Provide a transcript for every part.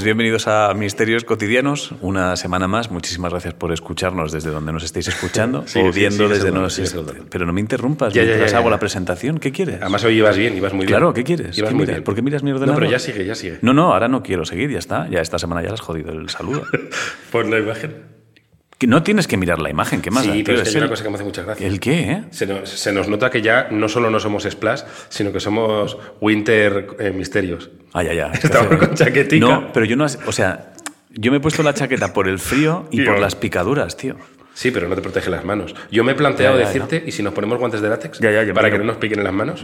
pues bienvenidos a Misterios Cotidianos, una semana más. Muchísimas gracias por escucharnos desde donde nos estéis escuchando Sí, o sí, viendo desde nos. Pero no me interrumpas Ya, ya, mientras ya, hago la presentación. ¿Qué quieres? Además hoy ibas bien, ibas muy bien. Claro, ¿qué quieres? Ibas ¿Qué muy bien. ¿Por qué miras mi No, ordenador? pero ya sigue, ya sigue. No, no, ahora no quiero seguir, ya está. Ya esta semana ya has jodido el saludo. Pon la imagen. Que no tienes que mirar la imagen, ¿qué más? Sí, pero es que hay el- una cosa que me hace mucha gracia. ¿El qué, eh? Se nos, se nos nota que ya no solo no somos Splash, sino que somos Winter eh, Misterios. Ah, ya, ya. Estamos con chaquetica. No, pero yo no... O sea, yo me he puesto la chaqueta por el frío y Tío. por las picaduras, tío. Sí, pero no te protege las manos. Yo me he planteado Ya, ya, decirte, ¿y si nos ponemos guantes de látex? Ya, ya, ya, para que no nos piquen en las manos.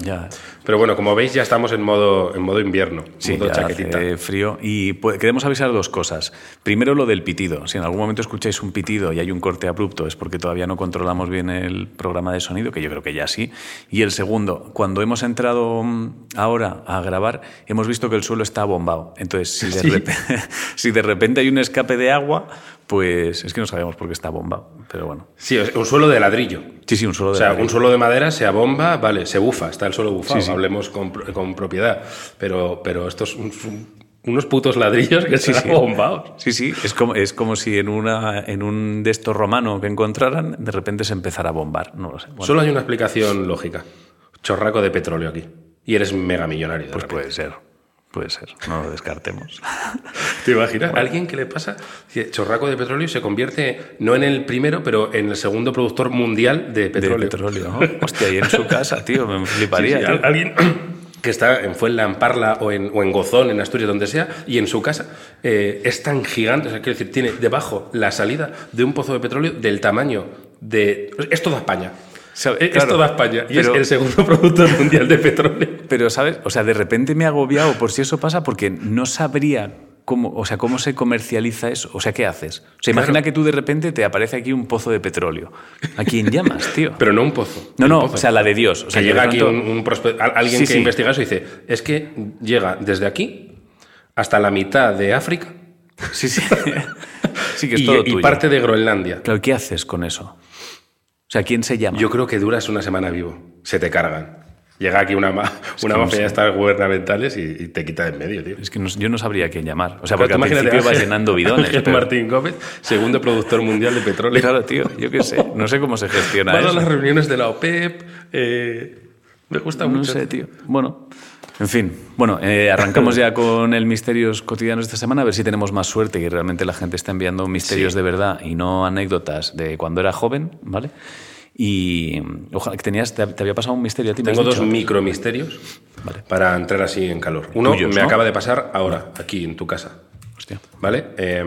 Pero bueno, como veis, ya estamos en modo, en modo invierno, Sí, modo chaquetita. hace frío. Y pues, queremos avisar dos cosas. Primero, lo del pitido. Si en algún momento escucháis un pitido y hay un corte abrupto, es porque todavía no controlamos bien el programa de sonido, que yo creo que ya sí. Y el segundo, cuando hemos entrado mm, ahora a grabar, hemos visto que el suelo está bombado. Entonces, si de, Sí. repente, si de repente hay un escape de agua, pues es que no sabemos por qué está bombado. Pero bueno. Sí, es un suelo de ladrillo. Sí, sí, un suelo O de sea, ladrillo. un suelo de madera se abomba, vale, se bufa, está el suelo bufado, Sí, sí. hablemos con, con propiedad. Pero, pero estos un- un- unos putos ladrillos que Sí, se sí. han bombado. Sí, sí, es como, es como si en, una, en un de estos romano que encontraran, de repente se empezara a bombar. No lo sé. Bueno, Solo hay una explicación lógica. Chorraco de petróleo aquí. Y eres mega millonario. pues repente. puede ser, puede ser, no lo descartemos. ¿Te imaginas? Alguien que le pasa chorraco de petróleo se convierte no en el primero, pero en el segundo productor mundial de petróleo. De petróleo, ¿no? Hostia, y en su casa, tío, me fliparía. Sí, sí, tío. al- alguien que está en Fuenlamparla o en, o en Gozón, en Asturias, donde sea, y en su casa eh, es tan gigante, o sea, quiero decir, tiene debajo la salida de un pozo de petróleo del tamaño de... Es toda España. Sabe- Es- claro, España. Y es el segundo productor mundial de petróleo. Pero, ¿sabes? O sea, de repente me he agobiado por si eso pasa porque no sabría cómo, o sea, cómo se comercializa eso. O sea, ¿qué haces? O sea, imagina Claro. que tú de repente te aparece aquí un pozo de petróleo. ¿A quién llamas, tío? Pero no un pozo. no, no, pozo. o sea, la de Dios. O sea, que llega aquí un, un prospe- al- alguien Sí, que sí. investiga eso y dice, es que llega desde aquí hasta la mitad de África Sí, sí. sí, que es y, todo y tuyo. parte de Groenlandia. Claro, ¿qué haces con eso? O sea, ¿quién se llama? Yo creo que duras una semana vivo. Se te cargan. Llega aquí una, ma- una no mafia de estas gubernamentales y, y te quita de en medio, tío. Es que no- yo no sabría a quién llamar. O sea, porque al principio vas llenando bidones. Ángel pero- Martín Gómez, segundo productor mundial de petróleo. Claro, tío, yo qué sé. No sé cómo se gestiona Van a eso. las reuniones de la OPEP. eh, me gusta No mucho. sé, tío. Bueno, en fin. Bueno, eh, arrancamos ya con el Misterios Cotidianos de esta semana, a ver si tenemos más suerte y realmente la gente está enviando misterios Sí. de verdad y no anécdotas de cuando era joven, ¿vale? Y ojalá que tenías, te, había pasado un misterio a ti. Tengo dos dicho? micromisterios Vale. para entrar así en calor. Uno Tuyos, me ¿no? acaba de pasar ahora, aquí en tu casa. Hostia. ¿Vale? Eh,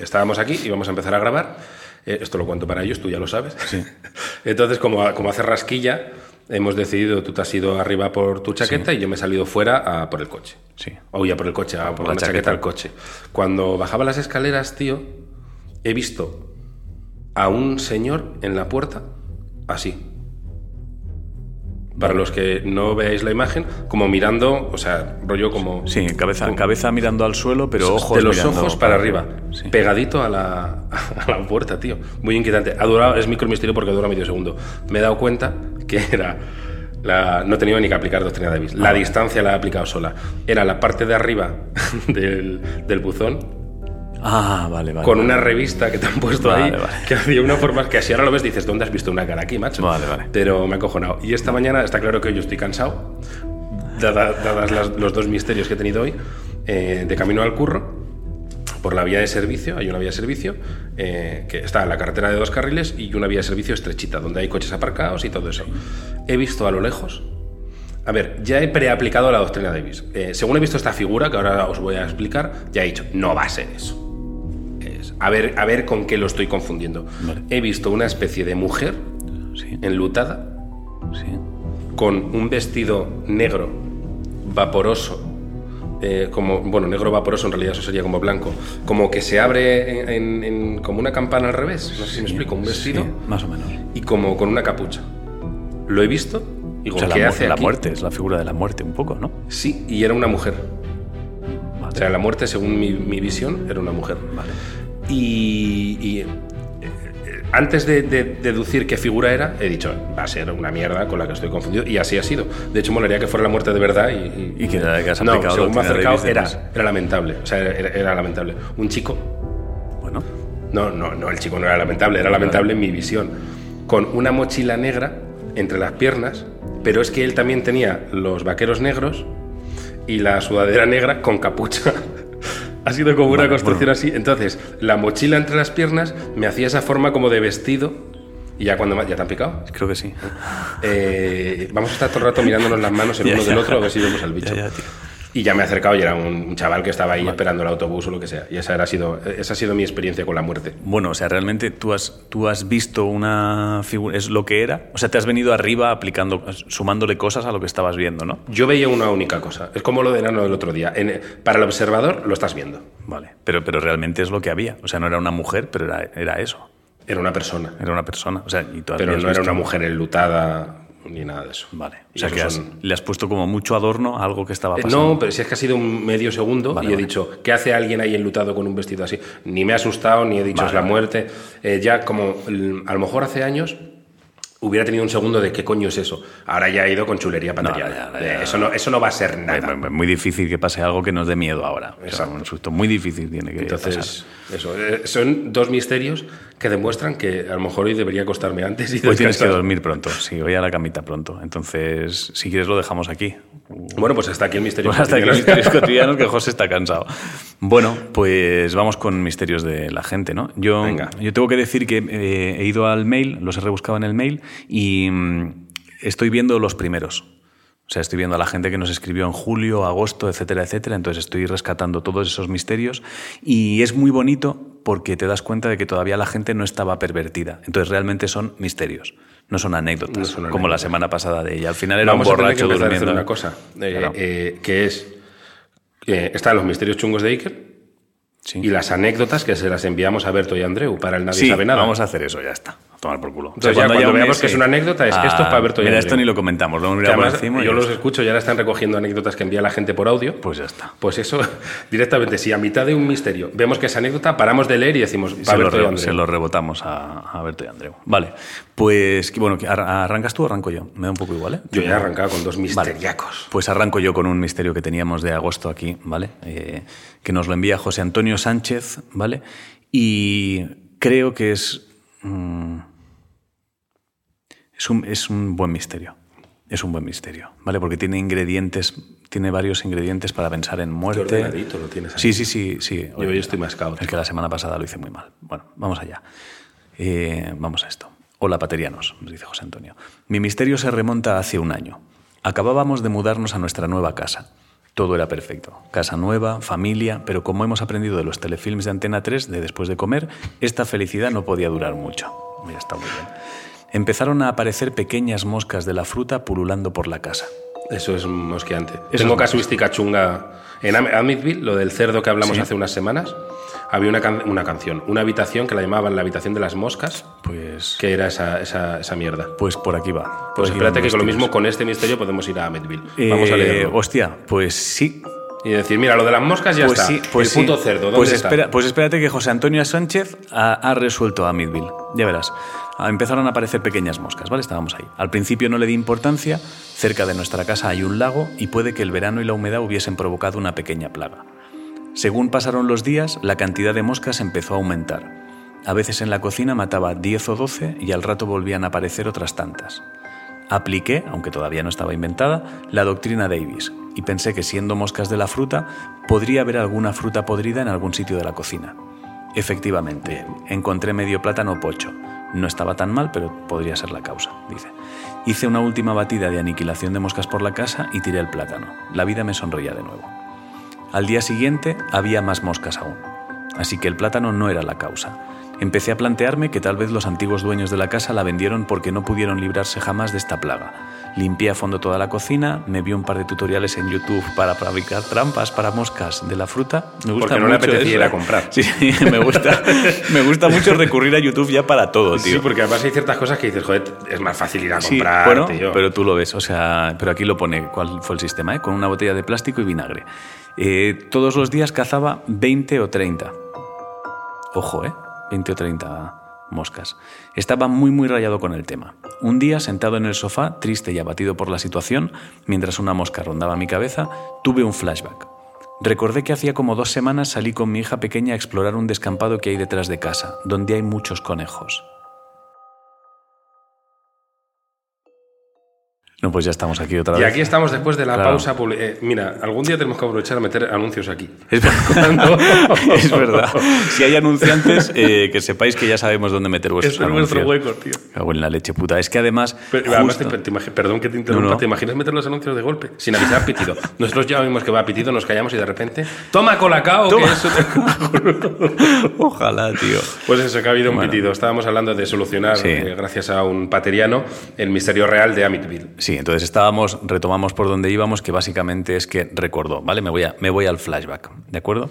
estábamos aquí y vamos a empezar a grabar. Eh, esto lo cuento para ellos, tú ya lo sabes. Sí. Entonces, como, como hace rasquilla, hemos decidido, tú te has ido arriba por tu chaqueta y yo me he salido fuera a por el coche. Sí. O ya por el coche, a por la la chaqueta. chaqueta al coche. Cuando bajaba las escaleras, tío, he visto a un señor en la puerta así. Para los que no veáis la imagen, como mirando, o sea, rollo como... Sí, cabeza, cabeza mirando al suelo, pero ojos de los mirando ojos para arriba, Sí. pegadito a la, a la puerta, tío. Muy inquietante. Ha durado, es micromisterio porque dura medio segundo. Me he dado cuenta que era. La, no tenido ni que aplicar doctrina Davis. Ah, La distancia la he aplicado sola. Era la parte de arriba del, del buzón Ah, vale, vale. con vale. una revista que te han puesto Vale, ahí vale. que hacía una forma que así ahora lo ves dices ¿dónde has visto una cara aquí, macho? Vale, vale. Pero me ha acojonado. Y esta mañana está claro que yo estoy cansado, dada- dadas las- los dos misterios que he tenido hoy, eh, de camino al curro, por la vía de servicio, hay una vía de servicio eh, que está en la carretera de dos carriles y una vía de servicio estrechita, donde hay coches aparcados y todo eso. He visto a lo lejos. A ver, ya he preaplicado la doctrina Davis. Eh, según he visto esta figura, que ahora os voy a explicar, ya he dicho, no va a ser eso. Es- a, ver, a ver con qué lo estoy confundiendo. Vale. He visto una especie de mujer Sí, enlutada sí. con un vestido negro, vaporoso, eh, como, bueno, negro vaporoso en realidad eso sería como blanco, como que se abre en, en- en- como una campana al revés, no sé si me explico, un vestido Sí, más o menos. y como con una capucha. Lo he visto, digo, O sea, la, ¿qué mu- hace la aquí? muerte, es la figura de la muerte un poco, ¿no? Sí, y era una mujer. Vale. O sea, la muerte, según mi, mi visión, era una mujer. Vale. Y, y eh, antes de, de deducir qué figura era, he dicho, va a ser una mierda con la que estoy confundido. Y así ha sido. De hecho, molaría que fuera la muerte de verdad y... y- Y que la que has no, aplicado según me acercado, era, era lamentable. O sea, era, era lamentable. Un chico Bueno, no, no, no, el chico no era lamentable, era lamentable en mi visión. Con una mochila negra entre las piernas, pero es que él también tenía los vaqueros negros y la sudadera negra con capucha. ha sido como una construcción bueno. así. Entonces, la mochila entre las piernas me hacía esa forma como de vestido. Y ya cuando... ¿Ya te han picado? creo que sí. Eh, vamos a estar todo el rato mirándonos las manos el Ya, uno del otro a ver si vemos al bicho. Ya, ya, tío. Y ya me he acercado y era un, un chaval que estaba ahí esperando el autobús o lo que sea. Y esa, era, ha sido, esa ha sido mi experiencia con la muerte. Bueno, o sea, realmente tú has, tú has visto una figura, es lo que era. O sea, te has venido arriba aplicando, sumándole cosas a lo que estabas viendo, ¿no? Yo veía una única cosa. Es como lo de enano del otro día. En- para el observador lo estás viendo. Vale. Pero, pero realmente es lo que había. O sea, no era una mujer, pero era, era eso. Era una persona. Era una persona. O sea, y tú Pero no era una mujer enlutada ni nada de eso. Vale. O sea, que has- son- le has puesto como mucho adorno a algo que estaba Eh, pasando. No, pero si es que ha sido un medio segundo Vale, y he vale. dicho, ¿qué hace alguien ahí enlutado con un vestido así? Ni me ha asustado, ni he dicho Vale, es la muerte. Eh, ya como mm, a lo mejor hace años hubiera tenido un segundo de qué coño es eso. Ahora ya he ido con chulería De, ya. Eso, no, eso no va a ser nada. muy- Muy difícil que pase algo que nos dé miedo ahora. O sea, Exacto. un susto muy difícil tiene que pasar. Entonces, eso, eh, son dos misterios que demuestran que a lo mejor hoy debería acostarme antes y Hoy tienes que dormir pronto, sí, voy a la camita pronto. Entonces, si quieres lo dejamos aquí. Bueno, pues hasta aquí el misterio. Pues hasta aquí cotidiano. misterios cotidianos que José está cansado. Bueno, pues vamos con misterios de la gente, ¿no? Yo, Venga. yo tengo que decir que eh, he ido al mail, los he rebuscado en el mail y mm, estoy viendo los primeros. O sea, estoy viendo a la gente que nos escribió en julio, agosto, etcétera, etcétera. Entonces estoy rescatando todos esos misterios y es muy bonito porque te das cuenta de que todavía la gente no estaba pervertida. Entonces realmente son misterios, no son anécdotas, No son como la semana pasada de ella. Al final era Vamos un a tener borracho que empezar a hacer durmiendo. una cosa, eh, Claro. eh, que es... eh, están los misterios chungos de Iker Sí. y las anécdotas que se las enviamos a Berto y a Andreu para el Nadie Sí, sabe nada. vamos a hacer eso, ya está. Tomar por culo. Entonces ya cuando veamos que es una anécdota, es, esto es para Berto y Mira, esto ni lo comentamos, lo Que encima y yo ya los está. escucho y ahora están recogiendo anécdotas que envía la gente por audio. Pues ya está. Pues eso, directamente, si a mitad de un misterio vemos que es anécdota, paramos de leer y decimos, Se lo, y re- Andreu. se lo rebotamos a, a Berto y Andreu. Vale, pues que- bueno, que ar- ¿arrancas tú o arranco yo? Me da un poco igual, ¿eh? Yo ya he arrancado con dos Vale. misteriacos. Pues arranco yo con un misterio que teníamos de agosto aquí, ¿vale? Eh, que nos lo envía José Antonio Sánchez, ¿vale? Y creo que es. mm, es, un, es un buen misterio. Es un buen misterio, ¿vale? Porque tiene ingredientes, tiene varios ingredientes para pensar en muerte. ordenadito lo tienes ahí. Sí, sí, sí, sí. Yo hoy estoy más caótico. Es que la semana pasada lo hice muy mal. Bueno, vamos allá. Eh, vamos a esto. Hola, paterianos, nos dice José Antonio. Mi misterio se remonta hace un año. Acabábamos de mudarnos a nuestra nueva casa. Todo era perfecto. Casa nueva, familia, pero como hemos aprendido de los telefilms de Antena 3 de después de comer, esta felicidad no podía durar mucho. Ya está muy bien. Empezaron a aparecer pequeñas moscas de la fruta pululando por la casa. Eso es mosqueante. Eso Tengo es casuística chunga. En Am- Amityville, lo del cerdo que hablamos Sí. hace unas semanas, había una, can- una canción, una habitación que la llamaban la habitación de las moscas, Pues, que era esa, esa, esa mierda. pues por aquí va. Pues aquí espérate que con lo mismo con este misterio podemos ir a Amityville. Vamos a Eh, leerlo. Hostia, pues sí, Y decir, mira, lo de las moscas ya pues está. sí, pues El puto sí. cerdo, ¿dónde pues está? Espera, pues espérate que José Antonio Sánchez ha, ha resuelto a Midville. Ya verás. Ah, Empezaron a aparecer pequeñas moscas, ¿vale? Estábamos ahí. Al principio no le di importancia. Cerca de nuestra casa hay un lago y puede que el verano y la humedad hubiesen provocado una pequeña plaga. Según pasaron los días, la cantidad de moscas empezó a aumentar. A veces en la cocina mataba 10 o 12 y al rato volvían a aparecer otras tantas. Apliqué, aunque todavía no estaba inventada, la doctrina Davis y pensé que siendo moscas de la fruta, podría haber alguna fruta podrida en algún sitio de la cocina. Efectivamente, encontré medio plátano pocho. No estaba tan mal, pero podría ser la causa, dice. Hice una última batida de aniquilación de moscas por la casa y tiré el plátano. La vida me sonreía de nuevo. Al día siguiente había más moscas aún. Así que el plátano no era la causa. Empecé a plantearme que tal vez los antiguos dueños de la casa la vendieron porque no pudieron librarse jamás de esta plaga. Limpié a fondo toda la cocina, me vi un par de tutoriales en YouTube para fabricar trampas para moscas de la fruta. Me gusta Porque no le mucho apetecía eso, ir a comprar. Sí, sí, me gusta, me gusta mucho recurrir a YouTube ya para todo, tío. Sí, porque además hay ciertas cosas que dices, joder, es más fácil ir a Sí, comprar, bueno, tío. pero tú lo ves, o sea, pero aquí lo pone cuál fue el sistema, ¿eh? con una botella de plástico y vinagre. Eh, todos los días cazaba 20 o 30. Ojo, ¿eh? 20 o 30 moscas. Estaba muy muy rayado con el tema. Un día, sentado en el sofá, triste y abatido por la situación, mientras una mosca rondaba mi cabeza, tuve un flashback. Recordé que hacía como dos semanas salí con mi hija pequeña a explorar un descampado que hay detrás de casa, donde hay muchos conejos. No, pues ya estamos aquí otra Y vez. aquí estamos después de la Claro. pausa. eh, mira, algún día tenemos que aprovechar a meter anuncios aquí. Es, verdad. Si hay anunciantes, eh, que sepáis que ya sabemos dónde meter vuestros Eso es nuestro hueco, tío. Cago en la leche puta. Es que además. Pero, te- te perdón que te interrumpa, No, no. ¿te imaginas meter los anuncios de golpe? Sin avisar a pitido. Nosotros ya vimos que va a pitido, nos callamos y de repente, ¡toma colacao! que eso- Ojalá, tío. Pues eso, que ha habido un pitido. Estábamos hablando de solucionar, Sí. eh, gracias a un pateriano, el misterio real de Amityville. Sí, entonces estábamos, retomamos por donde íbamos, que básicamente es que recordó, ¿vale? Me voy, a, me voy al flashback, ¿de acuerdo?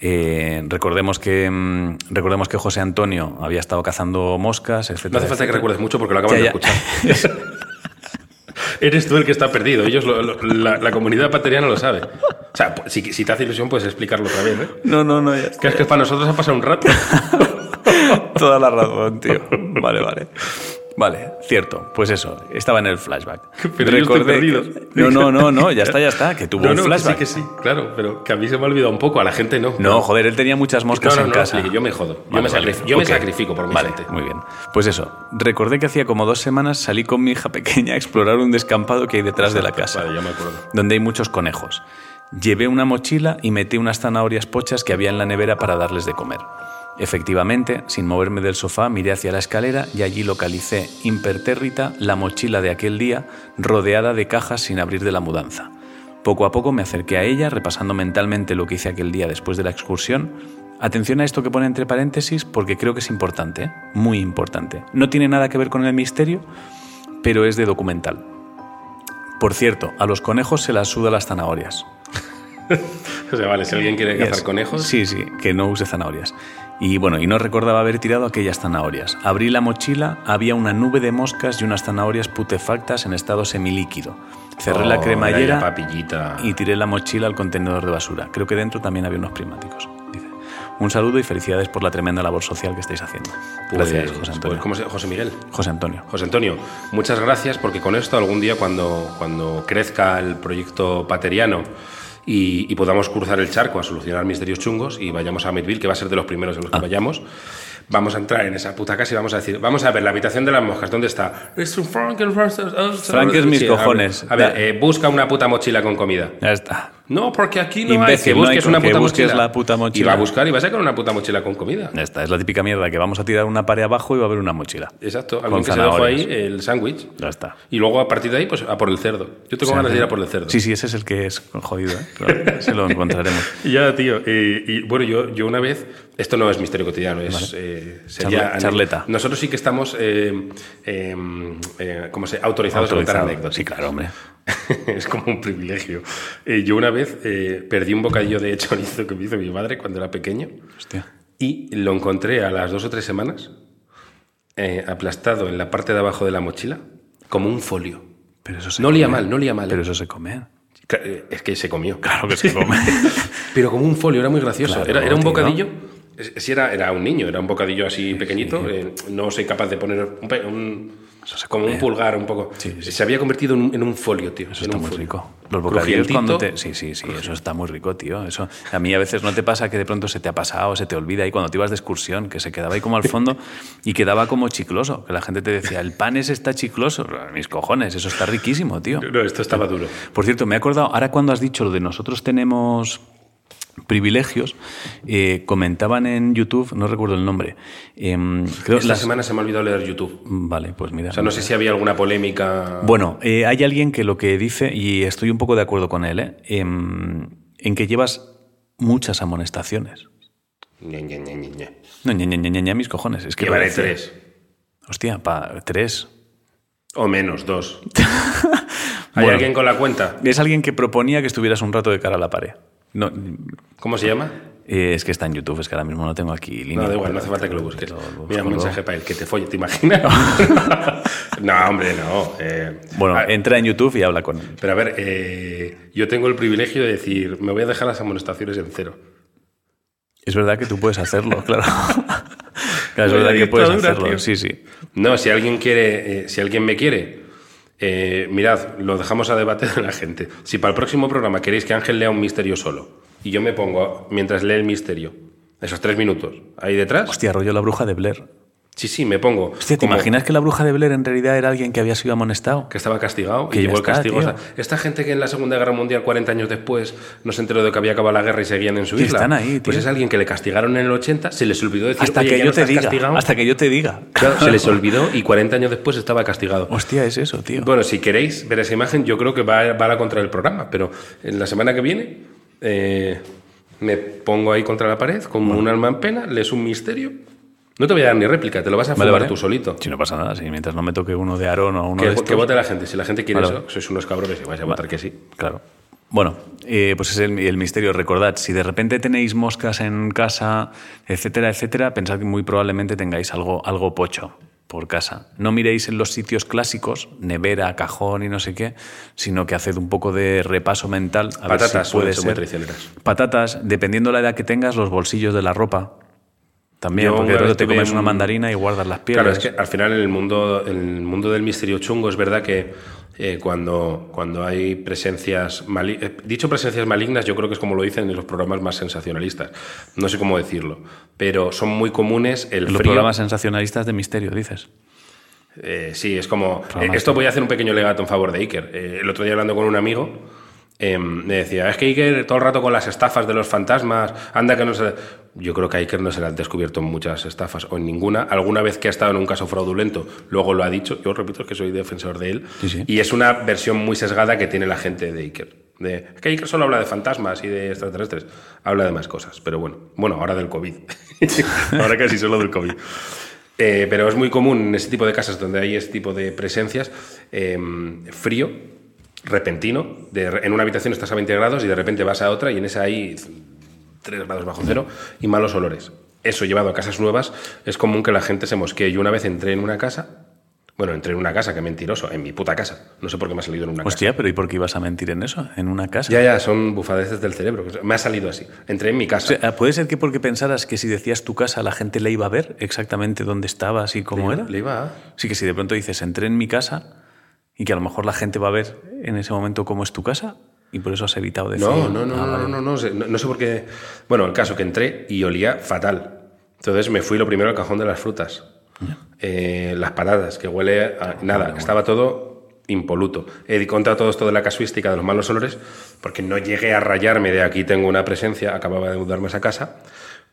Eh, recordemos, que, mm, recordemos que José Antonio había estado cazando moscas, etc. No hace falta que recuerdes mucho porque lo acabas Ya, de escuchar. Eres tú el que está perdido. Ellos, lo- lo- la, la comunidad pateriana lo sabe. O sea, si, si te hace ilusión, puedes explicarlo otra vez. ¿eh? No, no, no, ya está. Que es que para nosotros ha pasado un rato. Toda la razón, tío. Vale, vale. Vale, cierto. Pues eso, estaba en el flashback. Pero yo estoy perdido. No, no, no, no, ya está, ya está, que tuvo No, un no, que sí, flashback. que sí, claro, pero que a mí se me ha olvidado un poco, a la gente no. No, joder, él tenía muchas moscas No, no, en no, casa. yo me jodo. Yo, Vale, me, vale, sacrifico, yo me ok. sacrifico por mi Vale, gente. muy bien. Pues eso, recordé que hacía como dos semanas salí con mi hija pequeña a explorar un descampado que hay detrás de la casa, Vale, ya me acuerdo. donde hay muchos conejos. Llevé una mochila y metí unas zanahorias pochas que había en la nevera para darles de comer. Efectivamente, sin moverme del sofá, miré hacia la escalera y allí localicé impertérrita la mochila de aquel día, rodeada de cajas sin abrir de la mudanza. Poco a poco me acerqué a ella, repasando mentalmente lo que hice aquel día después de la excursión. Atención a esto que pone entre paréntesis porque creo que es importante, ¿eh? muy importante. No tiene nada que ver con el misterio, pero es de documental. Por cierto, a los conejos se las suda las zanahorias. O sea, vale, si alguien quiere cazar Yes. conejos, Sí, sí, que no use zanahorias. Y bueno, y no recordaba haber tirado aquellas zanahorias. Abrí la mochila, había una nube de moscas y unas zanahorias putefactas en estado semilíquido. Cerré la Oh, cremallera y tiré la mochila al contenedor de basura. Creo que dentro también había unos prismáticos. Dice. Un saludo y felicidades por la tremenda labor social que estáis haciendo. Pues- Gracias, José Antonio. pues, ¿cómo se- José Miguel. José Antonio. José Antonio, muchas gracias porque con esto algún día cuando, cuando crezca el proyecto pateriano y, y podamos cruzar el charco a solucionar misterios chungos y vayamos a Midville, que va a ser de los primeros en los que vayamos, vamos a entrar en esa puta casa y vamos a decir, vamos a ver la habitación de las moscas, ¿dónde está? Frank, es mis Sí, a ver, cojones. A ver, eh, busca una puta mochila con comida. Ya está. No, porque aquí no hay Imbécil, que no hay busques con- una que puta busques mochila. la puta Y mochila. va a buscar y va a sacar una puta mochila con comida. Ya está. Es la típica mierda que vamos a tirar una pared abajo y va a haber una mochila. Exacto, alguien que se dejó ahí zanahorias. el sándwich. Ya está. Y luego a partir de ahí, pues a por el cerdo. Yo tengo ganas de ir a por el cerdo. Sí, sí, ese es el que es jodido, ¿eh? Se lo encontraremos. Y Ya, tío. eh, y bueno, yo, yo una vez, esto no es misterio cotidiano, es eh, sería Charle- charleta. Nosotros sí que estamos, eh, eh, eh, ¿cómo se? Autorizados a contar anécdotas. Sí, claro, hombre. es como un privilegio. Eh, yo una vez eh, perdí un bocadillo de chorizo que me hizo mi madre cuando era pequeño Hostia. y lo encontré a las dos o tres semanas eh, aplastado en la parte de abajo de la mochila como un folio. Pero eso se No come. mal, no olía mal. Pero eso se come. Ca- eh, Es que se comió. Claro que se come. Pero como un folio, era muy gracioso. Claro, era, era un bocadillo. Si era, era un niño, era un bocadillo así pequeñito. eh, no soy capaz de poner un- Eso se como un come. pulgar un poco. Se había convertido en un, en un folio, tío. Eso está muy folio. rico. Los bocadillos cuando te... Sí, sí, sí, eso está muy rico, tío. Eso... A mí a veces no te pasa que de pronto se te ha pasado, se te olvida y cuando te ibas de excursión, que se quedaba ahí como al fondo y quedaba como chicloso. Que la gente te decía, el pan ese está chicloso. Mis cojones, eso está riquísimo, tío. No, esto estaba duro. Por cierto, me he acordado, ahora cuando has dicho lo de nosotros tenemos privilegios, eh, comentaban en YouTube, no recuerdo el nombre, em, creo Esta las- semana se me ha olvidado leer YouTube. Vale, pues mira. O sea, no sé si había alguna polémica. Bueno, eh, hay alguien que lo que dice, y estoy un poco de acuerdo con él, ¿eh? em, en que llevas muchas amonestaciones. No, ña, ña, ña, ña, ña, mis cojones. Es que Llevaré tres. Hostia, pa, tres. O menos, dos. ¿Hay Bueno. alguien con la cuenta? Es alguien que proponía que estuvieras un rato de cara a la pared. No, ¿Cómo se llama? eh, es que está en YouTube, es que ahora mismo no tengo aquí línea. No, da igual, no hace falta que lo busques. lo- lo Mira, un mensaje para él, que te folle, ¿te imaginas? no, hombre, no. eh, Bueno, entra en YouTube y habla con él. pero a ver, eh, yo tengo el privilegio de decir, me voy a dejar las amonestaciones en cero. Es verdad que tú puedes hacerlo, claro. Claro, es verdad que puedes hacerlo. tío. Sí, sí. No, si alguien quiere, si alguien me quiere, eh, mirad, lo dejamos a debate de la gente. Si para el próximo programa queréis que Ángel lea un misterio solo y yo me pongo mientras lee el misterio, esos tres minutos ahí detrás, Hostia, rollo la bruja de Blair. Sí, sí, me pongo. Hostia, ¿te como imaginas que la bruja de Blair en realidad era alguien que había sido amonestado? Que estaba castigado Que y llevó el castigo. Esta gente que en la Segunda Guerra Mundial, 40 años después, no se enteró de que había acabado la guerra y seguían en su isla. están ahí, Pues tío. es alguien que le castigaron en el 80, se les olvidó decir Hasta "Oye, que yo no te diga. castigado". Hasta que yo te diga. Claro, se les olvidó y 40 años después estaba castigado. Hostia, es eso, tío. Bueno, si queréis ver esa imagen, yo creo que va, va a la contra del programa, pero en la semana que viene eh, me pongo ahí contra la pared como un alma en pena, lees un misterio. No te voy a dar ni réplica, te lo vas a Vale, fumar vale. tú solito. Si no pasa nada, si mientras no me toque uno de Aaron o uno Que, de que estos. vote la gente. Si la gente quiere eso, sois unos cabrones y vais a votar que sí. Claro. Bueno, eh, pues es el, el misterio. Recordad, si de repente tenéis moscas en casa, etcétera, etcétera, pensad que muy probablemente tengáis algo, algo pocho por casa. No miréis en los sitios clásicos, nevera, cajón y no sé qué, sino que haced un poco de repaso mental. A ver Patatas si puede ser. Patatas, dependiendo la edad que tengas, los bolsillos de la ropa. También, Yo porque una vez te comes un- una mandarina y guardas las pieles. Claro, es que al final en el mundo, en el mundo del misterio chungo es verdad que eh, cuando, cuando hay presencias malignas, dicho presencias malignas, yo creo que es como lo dicen en los programas más sensacionalistas. No sé cómo decirlo, pero son muy comunes el En los frío. programas sensacionalistas de misterio, dices. Eh, sí, es como. Eh, esto voy a hacer un pequeño legato en favor de Iker. Eh, el otro día hablando con un amigo, eh, me decía: Es que Iker todo el rato con las estafas de los fantasmas, anda que no se. Yo creo que a Iker no se le han descubierto muchas estafas o en ninguna. Alguna vez que ha estado en un caso fraudulento, luego lo ha dicho. Yo repito que soy defensor de él. Sí, sí. Y es una versión muy sesgada que tiene la gente de Iker. De, es que Iker solo habla de fantasmas y de extraterrestres. Habla de más cosas. Pero bueno, bueno, ahora del COVID. ahora casi solo del COVID. Eh, pero es muy común en ese tipo de casas donde hay ese tipo de presencias, eh, frío, repentino, de- en una habitación estás a 20 grados y de repente vas a otra y en esa hay 3 grados bajo cero y malos olores. Eso llevado a casas nuevas es común que la gente se mosquee. Yo una vez entré en una casa, bueno, entré en una casa, qué mentiroso, en mi puta casa. No sé por qué me ha salido en una casa. Hostia, pero ¿y por qué ibas a mentir en eso? En una casa. Ya, ya, son bufadeces del cerebro. Me ha salido así. Entré en mi casa. O sea, ¿Puede ser que porque pensaras que si decías tu casa la gente le iba a ver exactamente dónde estabas y cómo le, era? le iba a... Sí, que si de pronto dices entré en mi casa y que a lo mejor la gente va a ver en ese momento cómo es tu casa y por eso has evitado decir. No, no, no, Ah, no, vale. no, no, no, sé, no, no sé por qué. Bueno, el caso que entré y olía fatal. Entonces me fui lo primero al cajón de las frutas. Eh, las patatas, que huele a nada. Estaba todo impoluto. He contado todo esto de la casuística de los malos olores porque no llegué a rayarme de aquí tengo una presencia, acababa de mudarme a esa casa.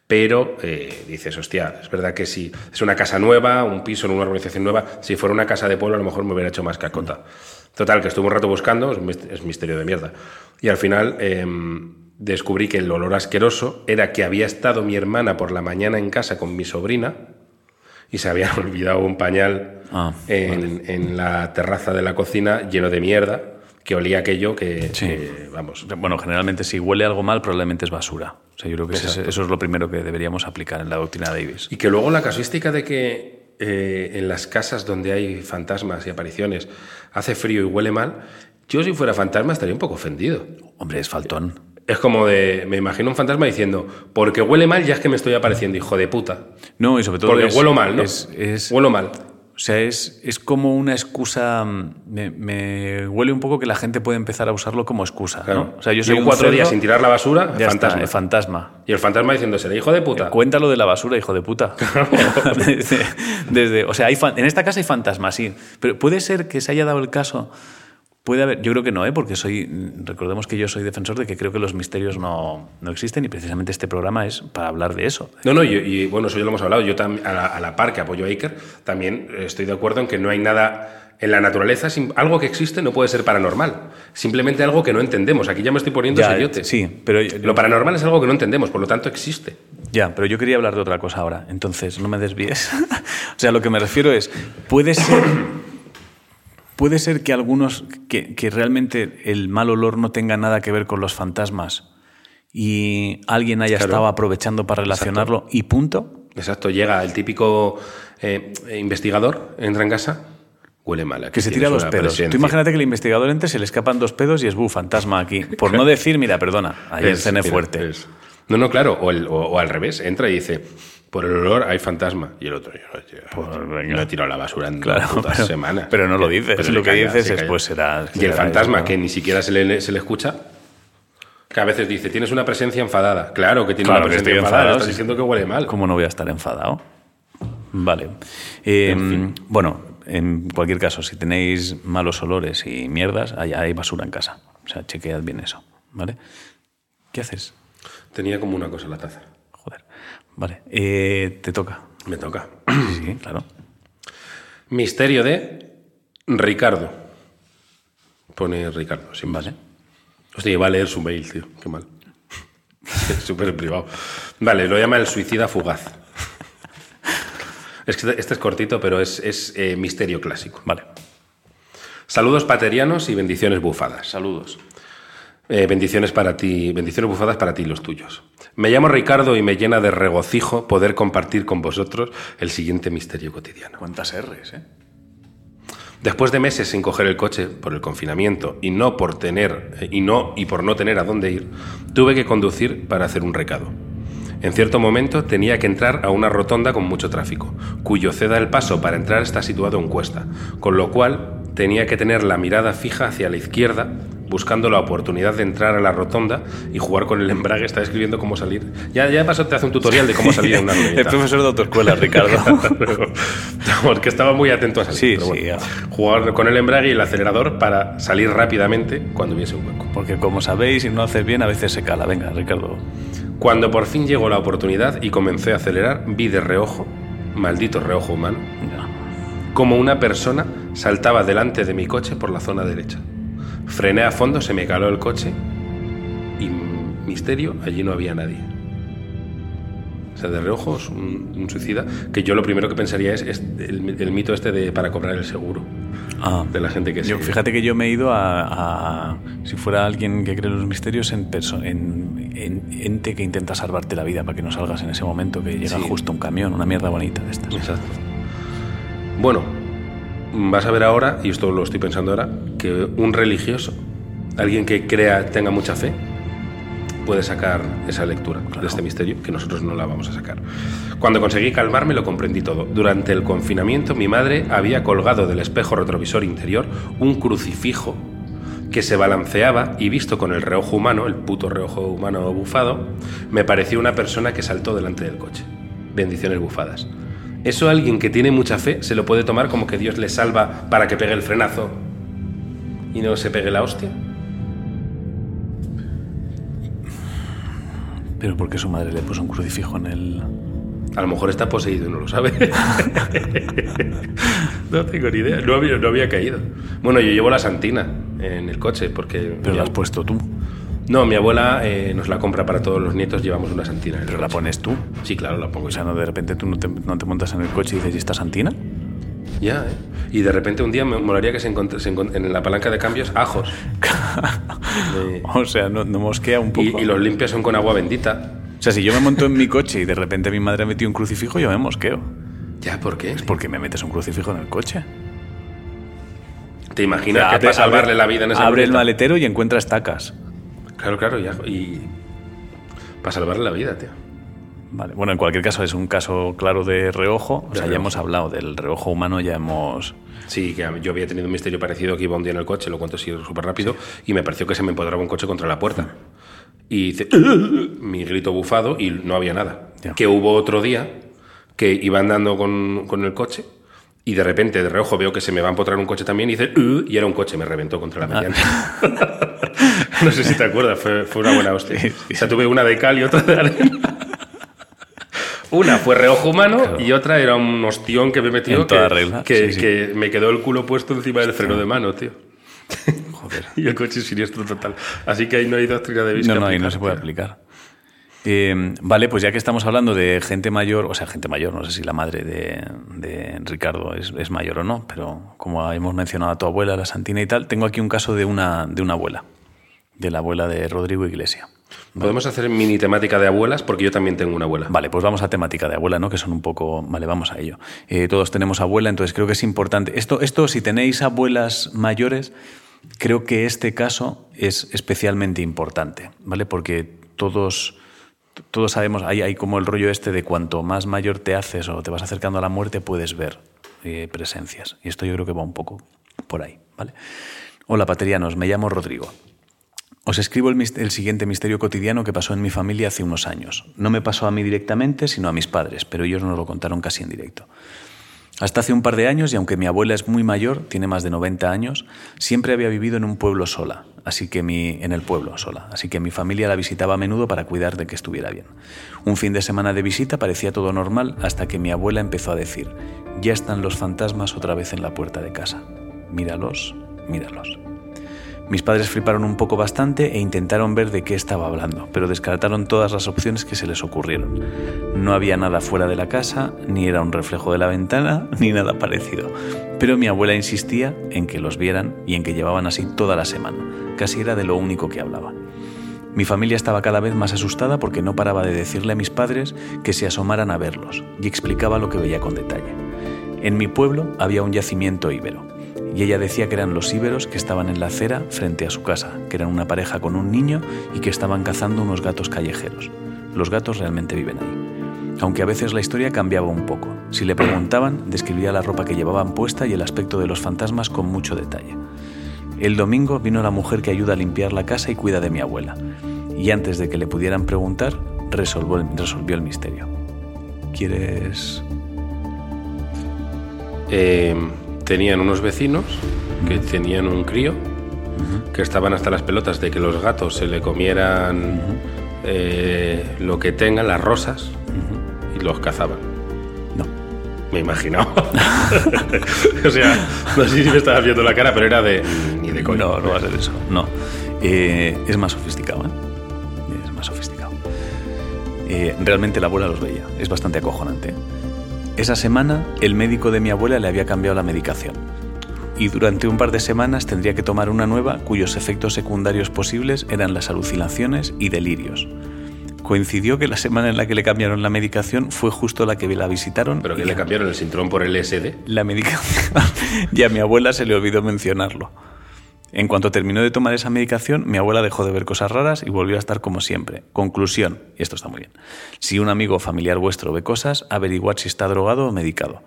Pero eh, dices, hostia, es verdad que si es una casa nueva, un piso en una organización nueva, si fuera una casa de pueblo a lo mejor me hubiera hecho más cacota. Total, que estuve un rato buscando, es, mis- es misterio de mierda. Y al final em, descubrí que el olor asqueroso era que había estado mi hermana por la mañana en casa con mi sobrina y se habían olvidado un pañal Ah, en, en la terraza de la cocina lleno de mierda, que olía aquello que, Sí. que, vamos, Bueno, generalmente si huele algo mal, probablemente es basura. O sea, yo creo que eso es lo primero que deberíamos aplicar en la doctrina Davis. Y que luego la casuística de que eh, en las casas donde hay fantasmas y apariciones hace frío y huele mal, yo si fuera fantasma estaría un poco ofendido. Hombre, es faltón. Es como de, me imagino un fantasma diciendo, porque huele mal ya es que me estoy apareciendo, hijo de puta. No, y sobre todo. Porque es- huelo mal, ¿no? Es, es- Huelo mal. O sea, es, es como una excusa. mm, Me, me huele un poco que la gente puede empezar a usarlo como excusa. Claro. ¿no? O sea, yo soy un cuatro cerdo, días sin tirar la basura, ya fantasma. Está, eh, fantasma. y el fantasma diciéndose, hijo de puta. Cuéntalo de la basura, hijo de puta. desde, desde- o sea, hay fan- en esta casa hay fantasmas, sí. Pero puede ser que se haya dado el caso. Puede haber, yo creo que no, ¿eh? porque soy, recordemos que yo soy defensor de que creo que los misterios no, no existen y precisamente este programa es para hablar de eso. No, no, y, y, bueno, eso ya lo hemos hablado. Yo tam- a la, a la par que apoyo a Iker, también estoy de acuerdo en que no hay nada en la naturaleza, algo que existe no puede ser paranormal. Simplemente algo que no entendemos. Aquí ya me estoy poniendo Ya, seriote. sí, pero yo- Lo paranormal es algo que no entendemos, por lo tanto existe. Ya, pero yo quería hablar de otra cosa ahora, entonces no me desvíes. o sea, lo que me refiero es, puede ser, puede ser que algunos, que, que realmente el mal olor no tenga nada que ver con los fantasmas y alguien haya Claro. estado aprovechando para relacionarlo y punto. Exacto, llega el típico eh, investigador, entra en casa, huele mal. Que se tira dos pedos. Tú imagínate que el investigador entre, se le escapan dos pedos y es bu, fantasma aquí. Por no decir, mira, perdona, ayer Es, cené mira, fuerte. es. No, no, claro, o, el- o- o al revés, entra y dice, Por el olor hay fantasma. Y el otro, yo Pues venga. no he tirado la basura en Claro, putas pero, semanas. pero no lo dices. Pero lo que calla, dices es, pues será. Y el fantasma, eso, que ni siquiera se le, se le escucha, que a veces dice, tienes una presencia enfadada. Claro que tiene Claro una presencia estoy enfadada, enfadado, estás diciendo que huele mal. ¿Cómo no voy a estar enfadado? Vale. Eh, Bueno, en cualquier caso, si tenéis malos olores y mierdas, hay, hay basura en casa. O sea, chequead bien eso. ¿Vale? ¿Qué haces? Tenía como una cosa en la taza. Vale. Eh, te toca. Me toca. Sí, sí, claro. Misterio de Ricardo. Pone Ricardo, sin más. Vale. Hostia, va a leer su mail, tío. Qué mal. Es súper privado. Vale, lo llama el suicida fugaz. Es que este es cortito, pero es, es, eh, misterio clásico. Vale. Saludos paterianos y bendiciones bufadas. Saludos. Eh, bendiciones para ti, bendiciones bufadas para ti y los tuyos. Me llamo Ricardo y me llena de regocijo poder compartir con vosotros el siguiente misterio cotidiano. ¿Cuántas R's, eh? Después de meses sin coger el coche por el confinamiento y no por tener eh, y no y por no tener a dónde ir, tuve que conducir para hacer un recado. En cierto momento tenía que entrar a una rotonda con mucho tráfico, cuyo ceda el paso para entrar está situado en cuesta, con lo cual tenía que tener la mirada fija hacia la izquierda, buscando la oportunidad de entrar a la rotonda y jugar con el embrague. Está escribiendo cómo salir. Ya, ya de paso te hace un tutorial de cómo salir en una El ruedita. profesor de autoescuela, Ricardo. Porque estaba muy atento a salir. Sí, pero sí, bueno. ya. Jugar con el embrague y el acelerador para salir rápidamente cuando hubiese un hueco. Porque como sabéis, si no haces bien, a veces se cala. Venga, Ricardo. Cuando por fin llegó la oportunidad y comencé a acelerar, vi de reojo, maldito reojo humano, Ya. como una persona saltaba delante de mi coche por la zona derecha. Frené a fondo, se me caló el coche y misterio, allí no había nadie. O sea, de reojo es un, un suicida que yo lo primero que pensaría es, es el, el mito este de para cobrar el seguro Ah. de la gente que Yo, fíjate que yo me he ido a, a- si fuera alguien que cree los misterios, en, en, en ente que intenta salvarte la vida para que no salgas en ese momento que llega Sí. justo un camión, una mierda bonita de estas. Exacto. Bueno, vas a ver ahora, y esto lo estoy pensando ahora, que un religioso, alguien que crea, tenga mucha fe, puede sacar esa lectura de este misterio, que nosotros no la vamos a sacar. Cuando conseguí calmarme lo comprendí todo. Durante el confinamiento mi madre había colgado del espejo retrovisor interior un crucifijo que se balanceaba y visto con el reojo humano, el puto reojo humano bufado, me pareció una persona que saltó delante del coche. Bendiciones bufadas. Eso alguien que tiene mucha fe se lo puede tomar como que Dios le salva para que pegue el frenazo y no se pegue la hostia. Pero porque su madre le puso un crucifijo en el... A lo mejor está poseído y no lo sabe. no tengo ni idea. No había, no había caído. Bueno, yo llevo la santina en el coche porque... Pero la has puesto tú. No, mi abuela eh, nos la compra para todos los nietos, llevamos una santina. En el Pero la coche. pones tú. Sí, claro, la pongo O sea, no de repente tú no te, no te montas en el coche y dices, ¿y esta santina? Ya, ¿eh? Y de repente un día me molaría que se se en la palanca de cambios ajos. Eh, O sea, no, no mosquea un poco. y, y los limpias son con agua bendita. O sea, si yo me monto en mi coche y de repente mi madre ha metido un crucifijo, yo me mosqueo. ¿Ya por qué? ¿Por qué me metes un crucifijo en el coche? ¿Te imaginas O sea, que abre- para salvarle abre- la vida en esa Abre el maletero y encuentra estacas. Claro, claro, y, ajo- y para salvarle la vida, tío. Vale. Bueno, en cualquier caso es un caso claro de reojo. O sea, ya hemos hablado del reojo humano, ya hemos... Sí, que yo había tenido un misterio parecido que iba un día en el coche, lo cuento así súper rápido, y me pareció que se me empoderaba un coche contra la puerta. Y hice mi grito bufado y no había nada. Ya. Que hubo otro día que iba andando con, con el coche y de repente de reojo veo que se me va a empotrar un coche también y hice "Uh", y era un coche, me reventó contra la mediana. no sé si te acuerdas, fue, fue una buena hostia. O sea, tuve una de cal y otra de arena. Una fue reojo humano y otra era un ostión que me metió En toda que, regla, que, sí, sí. que me quedó el culo puesto encima del freno de mano, tío. Joder. Y el coche siniestro total. Así que ahí no hay doctrina de vista. No, no, ahí no se puede aplicar. Eh, vale, pues ya que estamos hablando de gente mayor, o sea, gente mayor, no sé si la madre de, de Ricardo es, es mayor o no, pero como hemos mencionado a tu abuela, la Santina y tal, tengo aquí un caso de una, de una abuela, de la abuela de Rodrigo Iglesia. Podemos hacer mini temática de abuelas porque yo también tengo una abuela. Vale, pues vamos a temática de abuela, ¿no? Que son un poco. Vale, vamos a ello. Eh, todos tenemos abuela, entonces creo que es importante. Esto, esto, si tenéis abuelas mayores, creo que este caso es especialmente importante, ¿vale? Porque todos, todos sabemos, hay, hay como el rollo este de cuanto más mayor te haces o te vas acercando a la muerte, puedes ver eh, presencias. Y esto yo creo que va un poco por ahí, ¿vale? Hola, paterianos, me llamo Rodrigo. Os escribo el, siguiente misterio cotidiano que pasó en mi familia hace unos años. No me pasó a mí directamente, sino a mis padres, pero ellos nos lo contaron casi en directo. Hasta hace un par de años, y aunque mi abuela es muy mayor, tiene más de 90 años, siempre había vivido en un pueblo sola, así que mi, en el pueblo sola, así que mi familia la visitaba a menudo para cuidar de que estuviera bien. Un fin de semana de visita parecía todo normal hasta que mi abuela empezó a decir, ya están los fantasmas otra vez en la puerta de casa. Míralos, míralos. Mis padres fliparon un poco bastante e intentaron ver de qué estaba hablando, pero descartaron todas las opciones que se les ocurrieron. No había nada fuera de la casa, ni era un reflejo de la ventana, ni nada parecido. Pero mi abuela insistía en que los vieran y en que llevaban así toda la semana. Casi era de lo único que hablaba. Mi familia estaba cada vez más asustada porque no paraba de decirle a mis padres que se asomaran a verlos y explicaba lo que veía con detalle. En mi pueblo había un yacimiento íbero y ella decía que eran los íberos que estaban en la acera frente a su casa, que eran una pareja con un niño y que estaban cazando unos gatos callejeros. Los gatos realmente viven ahí. Aunque a veces la historia cambiaba un poco. Si le preguntaban, describía la ropa que llevaban puesta y el aspecto de los fantasmas con mucho detalle. El domingo vino la mujer que ayuda a limpiar la casa y cuida de mi abuela. Y antes de que le pudieran preguntar, resolvió, el misterio. ¿Quieres...? Eh, tenían unos vecinos que tenían un crío que estaban hasta las pelotas de que los gatos se le comieran eh, lo que tengan, las rosas, y los cazaban. No. Me imaginaba. o sea, no sé si me estabas viendo la cara, pero era de. Ni de coño. No, no va a ser eso. No. Eh, es más sofisticado, ¿eh? Es más sofisticado. Eh, realmente la abuela los veía. Es bastante acojonante. Esa semana, el médico de mi abuela le había cambiado la medicación. Y durante un par de semanas tendría que tomar una nueva cuyos efectos secundarios posibles eran las alucinaciones y delirios. Coincidió que la semana en la que le cambiaron la medicación fue justo la que la visitaron. ¿Pero que le cambiaron el sintrón por el SD? La medicación. y a mi abuela se le olvidó mencionarlo. En cuanto terminó de tomar esa medicación, mi abuela dejó de ver cosas raras y volvió a estar como siempre. Conclusión, y esto está muy bien. Si un amigo o familiar vuestro ve cosas, averiguad si está drogado o medicado.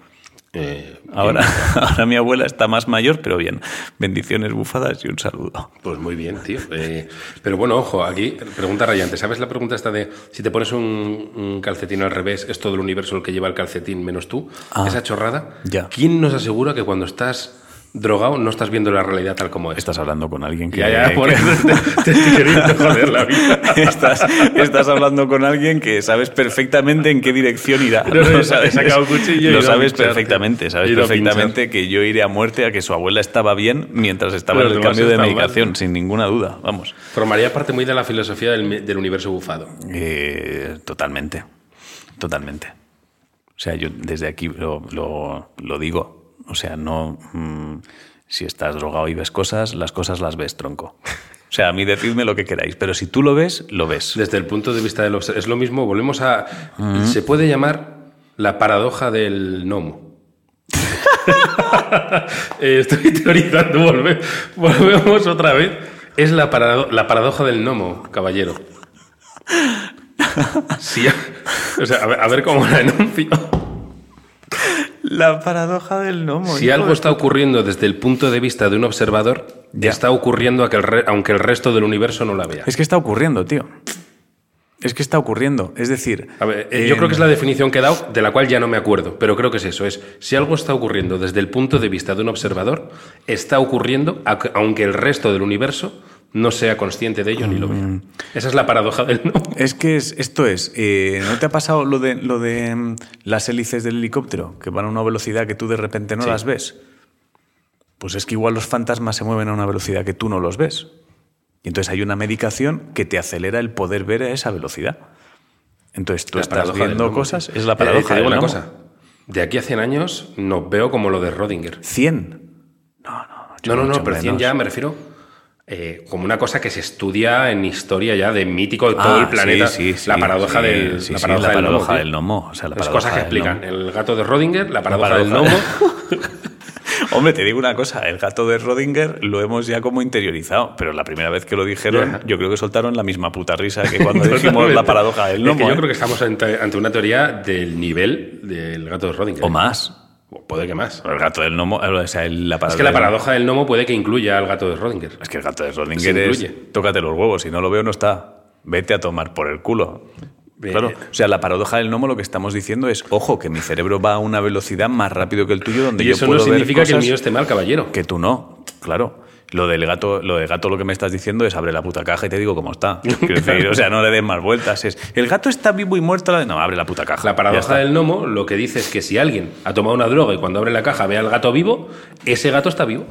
Eh, Ahora, ahora mi abuela está más mayor, pero bien. Bendiciones, bufadas y un saludo. Pues muy bien, tío. Eh, pero bueno, ojo, aquí, pregunta rayante. ¿Sabes la pregunta esta de si te pones un, un calcetín al revés, es todo el universo el que lleva el calcetín menos tú? Ah, Esa chorrada. ya. ¿Quién nos asegura que cuando estás drogado no estás viendo la realidad tal como es? Estás hablando con alguien que... Ya, ya, por que- eso te, estoy queriendo joder la vida. estás, estás hablando con alguien que sabes perfectamente en qué dirección irá. No, sabes, sacado cuchillo Lo sabes perfectamente. Sabes perfectamente que yo iré a muerte a que su abuela estaba bien mientras estaba Pero en el cambio de medicación, mal. sin ninguna duda. Vamos. Formaría parte muy de la filosofía del, del universo bufado. Eh, totalmente. Totalmente. O sea, yo desde aquí lo, lo- lo digo. O sea, no. mm, si estás drogado y ves cosas, las cosas las ves, tronco. O sea, a mí decidme lo que queráis, pero si tú lo ves, lo ves. Desde el punto de vista del observador. Es lo mismo, volvemos a. Se puede llamar la paradoja del gnomo. Eh, estoy teorizando, volve- volvemos otra vez. Es la, parado- la paradoja del gnomo, caballero. Sí, o sea, a ver, a ver cómo la enuncio. La paradoja del gnomo. Si algo está ocurriendo desde el punto de vista de un observador, Ya. está ocurriendo a que el re- aunque el resto del universo no la vea. Es que está ocurriendo, tío. Es que está ocurriendo. Es decir. A ver, eh, yo eh, creo que es la definición que he dado, de la cual ya no me acuerdo, pero creo que es eso. Es si algo está ocurriendo desde el punto de vista de un observador, está ocurriendo aunque el resto del universo no sea consciente de ello ni lo vea. Esa es la paradoja del no. Es que es, esto es. eh, ¿No te ha pasado lo de, lo de mm, las hélices del helicóptero que van a una velocidad que tú de repente no Sí. las ves? Pues es que igual los fantasmas se mueven a una velocidad que tú no los ves. Y entonces hay una medicación que te acelera el poder ver a esa velocidad. Entonces tú La estás viendo cosas. Es la Eh, paradoja digo del una cosa. De aquí a 100 años nos veo como lo de Rodinger. 100. No, no, No, no, no, mucho pero 100 menos. ya me refiero eh, como una cosa que se estudia en historia ya de mítico de todo Ah, el planeta. sí, sí, la paradoja sí, del, la paradoja la del paradoja del gnomo, o sea, la Las cosas que explican. gnomo. El gato de Rodinger, la paradoja, del paradoja gnomo. Hombre, te digo una cosa, el gato de Rodinger lo hemos ya como interiorizado, pero la primera vez que lo dijeron, yo creo que soltaron la misma puta risa que cuando dijimos la paradoja del Es que gnomo. yo ¿eh? creo que estamos ante, ante una teoría del nivel del gato de Rodinger. O más. Puede que más. El gato del gnomo, eh, o sea, la Es que la paradoja del gnomo puede que incluya al gato de Rodinger. Es que el gato de Se Rodinger es. Tócate los huevos, si no lo veo, no está. Vete a tomar por el culo. Claro, o sea, la paradoja del gnomo lo que estamos diciendo es, ojo, que mi cerebro va a una velocidad más rápido que el tuyo, donde Y yo eso no puedo ver significa que el mío esté mal, caballero. que tú no. Claro. Lo del gato, lo del gato lo que me estás diciendo es abre la puta caja y te digo cómo está. Decir, o sea, no le des más vueltas. Es el gato está vivo y muerto. la- No, abre la puta caja. La paradoja del gnomo lo que dice es que si alguien ha tomado una droga y cuando abre la caja ve al gato vivo, ese gato está vivo.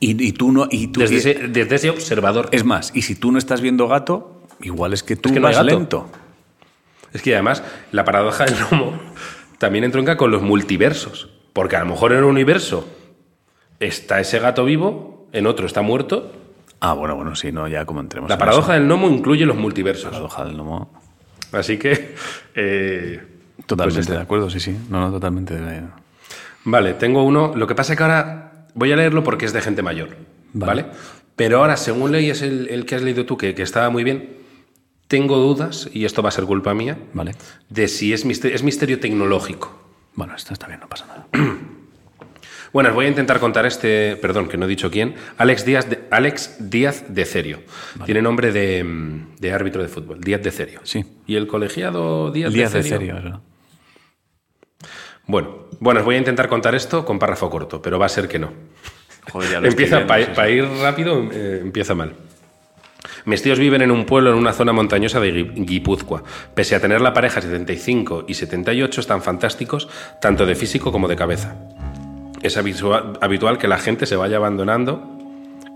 Y, y tú no. Y tú, Desde ese, desde ese observador. Es más, y si tú no estás viendo gato, igual es que tú Es que no vas lento. Es que además la paradoja del gnomo también entronca con los multiversos. Porque a lo mejor en un universo está ese gato vivo, en otro está muerto. Ah, bueno, bueno, sí, no, ya como entremos. La paradoja del gnomo incluye los multiversos. paradoja del gnomo. Así que. eh, Totalmente pues de acuerdo, sí, sí. No, no, totalmente. de- Vale, tengo uno. Lo que pasa es que ahora voy a leerlo porque es de gente mayor. Vale. ¿Vale? Pero ahora, según leíes el, el que has leído tú, que, que estaba muy bien, tengo dudas, y esto va a ser culpa mía, Vale. de si es misterio, es misterio tecnológico. Bueno, esto está bien, no pasa nada. Bueno, os voy a intentar contar este, perdón, que no he dicho quién, Alex Díaz de, Alex Díaz de Cerio. Tiene nombre de, mm, de árbitro de fútbol, Díaz de Cerio. Sí. ¿Y el colegiado Díaz, Díaz de de Cerio? serio, eso. Bueno, bueno, os voy a intentar contar esto con párrafo corto, pero va a ser que no. Joder, ya lo estoy Empieza, para sí, ir rápido, eh, empieza mal. Mis tíos viven en un pueblo en una zona montañosa de Gui- Guipúzcoa. Pese a tener la pareja 75 y 78, están fantásticos, tanto de físico como de cabeza. Es habitual, habitual que la gente se vaya abandonando.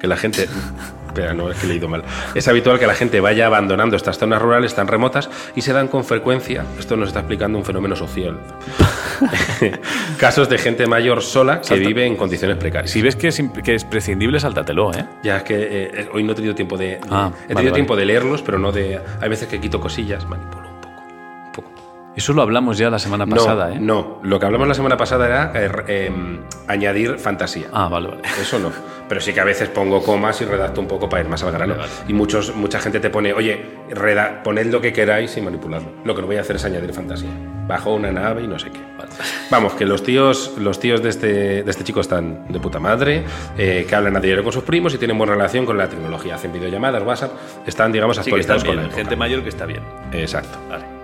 Que la gente. Espera, no, es que he leído mal. Es habitual que la gente vaya abandonando estas zonas rurales tan remotas y se dan con frecuencia. Esto nos está explicando un fenómeno social. Casos de gente mayor sola que Salta. vive en condiciones precarias. Si ves que es, que es prescindible, sáltatelo, ¿eh? Ya es que eh, hoy no he tenido tiempo de, Ah, he tenido vale, vale. tiempo de leerlos, pero no de. Hay veces que quito cosillas, manipulo Eso lo hablamos ya la semana No, pasada, ¿eh? no. Lo que hablamos la semana pasada era eh, eh, añadir fantasía. Ah, vale, vale. Eso no. Pero sí que a veces pongo comas y redacto un poco para ir más al grano. Vale, vale. Y muchos, mucha gente te pone, oye, reda- poned lo que queráis y manipuladlo. Lo que no voy a hacer es añadir fantasía. Bajo una nave y no sé qué. Vamos, que los tíos, los tíos de este, de este chico están de puta madre, eh, que hablan a diario con sus primos y tienen buena relación con la tecnología. Hacen videollamadas, WhatsApp, están, digamos, Sí, que actualizados con bien. la época. Gente mayor que está bien. Exacto. Vale.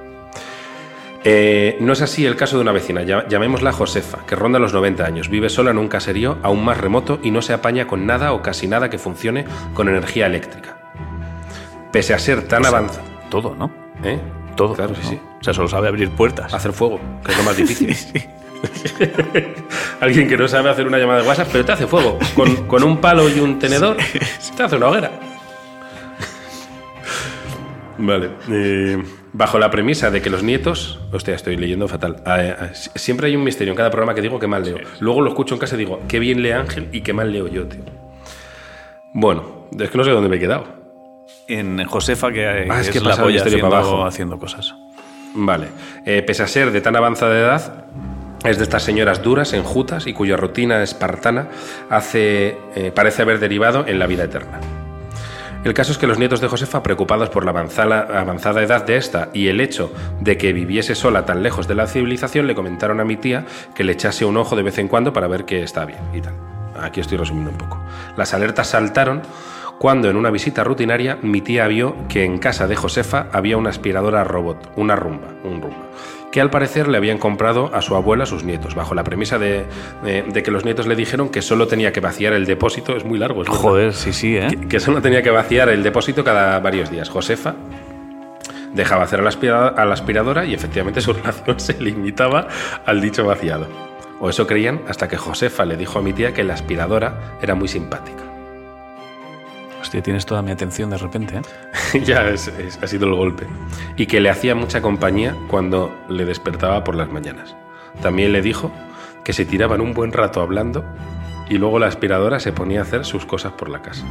Eh, no es así el caso de una vecina, lla- llamémosla Josefa, que ronda los 90 años, vive sola en un caserío aún más remoto y no se apaña con nada o casi nada que funcione con energía eléctrica. Pese a ser tan O sea, avanzado. Todo, ¿no? ¿Eh? Todo. Claro, ¿no? sí, sí. O sea, solo sabe abrir puertas. Hacer fuego, que es lo más difícil. Sí, sí. Alguien que no sabe hacer una llamada de WhatsApp, pero te hace fuego. Con, con un palo y un tenedor, te hace una hoguera. Vale. eh, bajo la premisa de que los nietos. Hostia, estoy leyendo fatal. Ah, si- siempre hay un misterio en cada programa que digo que mal leo. Luego lo escucho en casa y digo, qué bien lee Ángel y qué mal leo yo, tío. Bueno, es que no sé dónde me he quedado. En Josefa, que, Ah, es es, que la polla haciendo, para abajo. haciendo cosas. Vale. Eh, pese a ser de tan avanzada edad, es de estas señoras duras, enjutas y cuya rutina espartana hace, eh, parece haber derivado en la vida eterna. El caso es que los nietos de Josefa, preocupados por la avanzada, edad de esta y el hecho de que viviese sola tan lejos de la civilización, le comentaron a mi tía que le echase un ojo de vez en cuando para ver que está bien y tal. Aquí estoy resumiendo un poco. Las alertas saltaron cuando en una visita rutinaria mi tía vio que en casa de Josefa había una aspiradora robot, una rumba, un rumba, que al parecer le habían comprado a su abuela a sus nietos, bajo la premisa de, de- de que los nietos le dijeron que solo tenía que vaciar el depósito, es muy largo, es verdad. Joder, sí, sí, ¿eh? Que, que solo tenía que vaciar el depósito cada varios días. Josefa dejaba hacer a la, aspira- a la aspiradora y efectivamente su relación se limitaba al dicho vaciado. O eso creían hasta que Josefa le dijo a mi tía que la aspiradora era muy simpática. Hostia, tienes toda mi atención de repente, ¿eh? ya es- es- ha sido el golpe. Y que le hacía mucha compañía cuando le despertaba por las mañanas. También le dijo que se tiraban un buen rato hablando y luego la aspiradora se ponía a hacer sus cosas por la casa.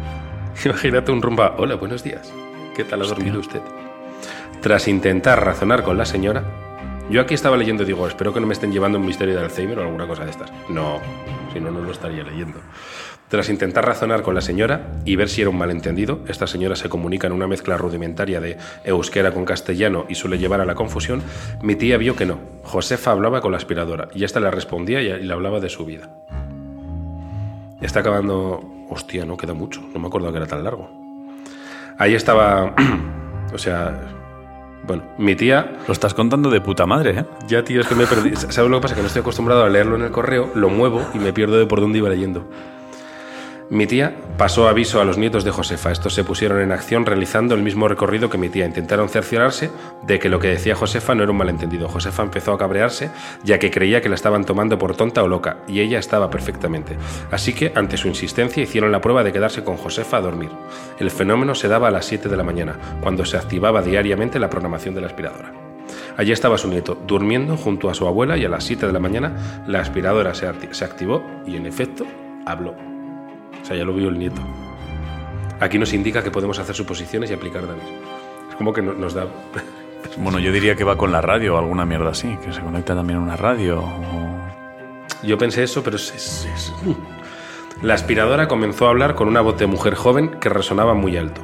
Imagínate un rumba. Hola, buenos días. ¿Qué tal ha dormido usted? Tras intentar razonar con la señora, Yo aquí estaba leyendo y digo, espero que no me estén llevando un misterio de Alzheimer o alguna cosa de estas. No, si no, no lo estaría leyendo. Tras intentar razonar con la señora y ver si era un malentendido, esta señora se comunica en una mezcla rudimentaria de euskera con castellano y suele llevar a la confusión, mi tía vio que no. Josefa hablaba con la aspiradora y esta le respondía y le hablaba de su vida. Está acabando... Hostia, no queda mucho. No me acuerdo que era tan largo. Ahí estaba... o sea... Bueno, mi tía... Lo estás contando de puta madre, ¿eh? Ya, tío, es que me perdí. ¿Sabes lo que pasa? Que no estoy acostumbrado a leerlo en el correo, lo muevo y me pierdo de por dónde iba leyendo. Mi tía pasó aviso a los nietos de Josefa. Estos se pusieron en acción realizando el mismo recorrido que mi tía. Intentaron cerciorarse de que lo que decía Josefa no era un malentendido. Josefa empezó a cabrearse ya que creía que la estaban tomando por tonta o loca y ella estaba perfectamente. Así que, ante su insistencia, hicieron la prueba de quedarse con Josefa a dormir. El fenómeno se daba a las 7 de la mañana, cuando se activaba diariamente la programación de la aspiradora. Allí estaba su nieto, durmiendo junto a su abuela y a las 7 de la mañana la aspiradora se, activó y en efecto habló. O sea, ya lo vio el nieto. Aquí nos indica que podemos hacer suposiciones y aplicar datos. Es como que nos da... Bueno, yo diría que va con la radio o alguna mierda así, que se conecta también a una radio. Yo pensé eso, pero es, La aspiradora comenzó a hablar con una voz de mujer joven que resonaba muy alto,